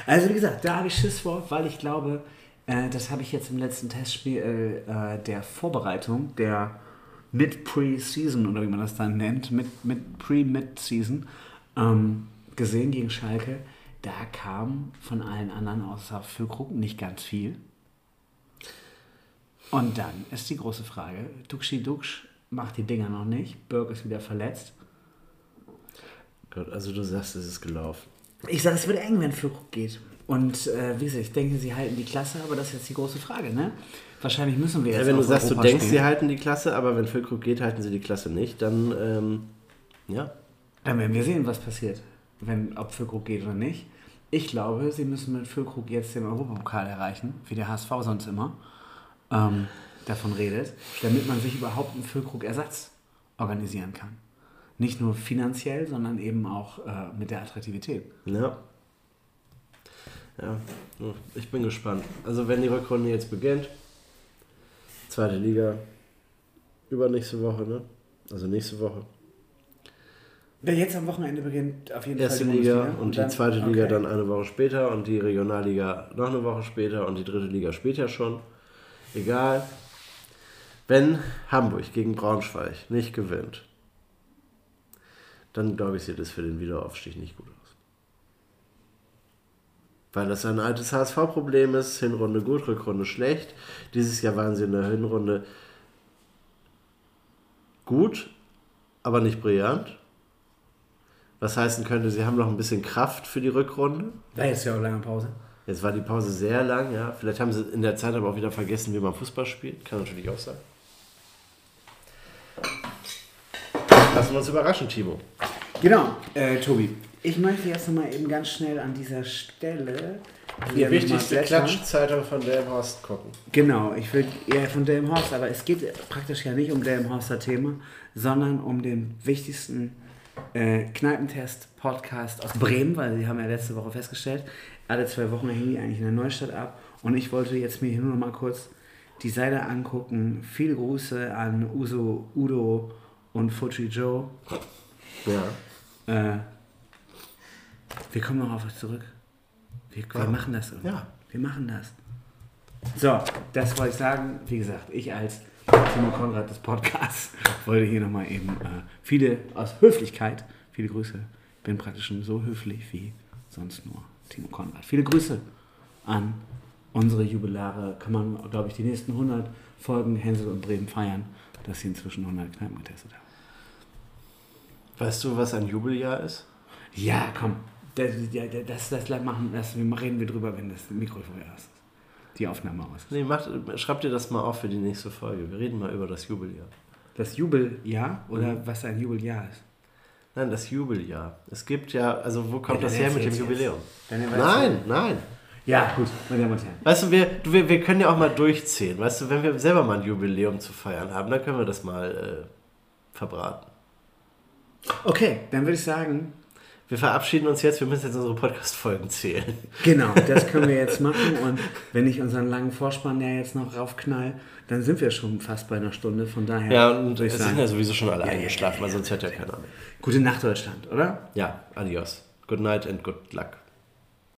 Also wie gesagt, da habe ich Schiss vor, weil ich glaube, äh, das habe ich jetzt im letzten Testspiel äh, der Vorbereitung, der Mid-Pre-Season oder wie man das dann nennt, mit Pre-Mid-Season, ähm, gesehen gegen Schalke. Da kam von allen anderen außer Füllkrug nicht ganz viel. Und dann ist die große Frage, Duxi Dux macht die Dinger noch nicht, Berg ist wieder verletzt. Gott, also du sagst, es ist gelaufen. Ich sage, es wird eng, wenn Füllkrug geht. Und äh, wie gesagt, ich denke, sie halten die Klasse, aber das ist jetzt die große Frage, ne? Wahrscheinlich müssen wir jetzt Ja, wenn du sagst, du Europa denkst, sie spielen. halten die Klasse, aber wenn Füllkrug geht, halten sie die Klasse nicht, dann, ähm, ja. Dann werden wir sehen, was passiert, wenn, ob Füllkrug geht oder nicht. Ich glaube, sie müssen mit Füllkrug jetzt den Europapokal erreichen, wie der HSV sonst immer ähm, davon redet, damit man sich überhaupt einen Füllkrug-Ersatz organisieren kann. Nicht nur finanziell, sondern eben auch äh, mit der Attraktivität. Ja. Ja, ich bin gespannt. Also wenn die Rückrunde jetzt beginnt, zweite Liga, übernächste Woche, ne? Also nächste Woche. Wer jetzt am Wochenende beginnt, auf jeden Erste Fall die Liga Bundesliga. und die dann- zweite Liga okay. dann eine Woche später und die Regionalliga noch eine Woche später und die dritte Liga später schon. Egal. Wenn Hamburg gegen Braunschweig nicht gewinnt, dann glaube ich, sieht es für den Wiederaufstieg nicht gut aus. Weil das ein altes HSV-Problem ist. Hinrunde gut, Rückrunde schlecht. Dieses Jahr waren sie in der Hinrunde gut, aber nicht brillant. Was heißen könnte, sie haben noch ein bisschen Kraft für die Rückrunde. War jetzt ja auch lange Pause. Jetzt war die Pause sehr lang, ja. Vielleicht haben sie in der Zeit aber auch wieder vergessen, wie man Fußball spielt. Kann natürlich auch sein. Lassen wir uns überraschen, Timo. Genau, äh, Tobi. Ich möchte jetzt nochmal eben ganz schnell an dieser Stelle. Die wichtigste. Klatschzeitung von Delmhorst gucken. Genau, ich will eher von Delmhorst, aber es geht praktisch ja nicht um Delmhorster Thema, sondern um den wichtigsten äh, Kneipentest-Podcast aus Bremen, weil sie haben ja letzte Woche festgestellt, alle zwei Wochen hängen die eigentlich in der Neustadt ab. Und ich wollte jetzt mir hier nur noch mal kurz die Seite angucken. Viele Grüße an Uso, Udo und Fuji Joe. Ja. Äh, wir kommen noch auf euch zurück. Wir, wir Ja. machen das irgendwie. Ja. Wir machen das. So, das wollte ich sagen. Wie gesagt, ich als Timo Konrad des Podcasts wollte hier nochmal eben äh, viele aus Höflichkeit, viele Grüße. Bin praktisch schon so höflich wie sonst nur Timo Konrad. Viele Grüße an unsere Jubilare. Kann man, glaube ich, die nächsten 100 Folgen Hänsel und Bremen feiern, dass sie inzwischen 100 Kneipen getestet haben. Weißt du, was ein Jubeljahr ist? Ja, komm. Das, das, das, das machen, das reden wir drüber, wenn das Mikro vorher ist. Die Aufnahme aus. Nee, macht, schreib dir das mal auf für die nächste Folge. Wir reden mal über das Jubeljahr. Das Jubeljahr oder Mhm. was ein Jubeljahr ist. Nein, das Jubeljahr. Es gibt ja, also wo kommt Ja, das her mit dem Jubiläum? Nein, nein. Ja, gut, meine Damen und Herren. Weißt du, wir, du, wir, wir können ja auch mal durchzählen. Weißt du, wenn wir selber mal ein Jubiläum zu feiern haben, dann können wir das mal äh, verbraten. Okay, dann würde ich sagen, Wir verabschieden uns jetzt, wir müssen jetzt unsere Podcast-Folgen zählen. genau, das können wir jetzt machen. Und wenn ich unseren langen Vorspann ja jetzt noch raufknall, dann sind wir schon fast bei einer Stunde. Von daher Ja, und es sind ja sowieso schon alle Ja, eingeschlafen, ja, weil ja, sonst hört ja ja. keiner mehr. gute Nacht, Deutschland, oder? Ja, adios. Good night and good luck.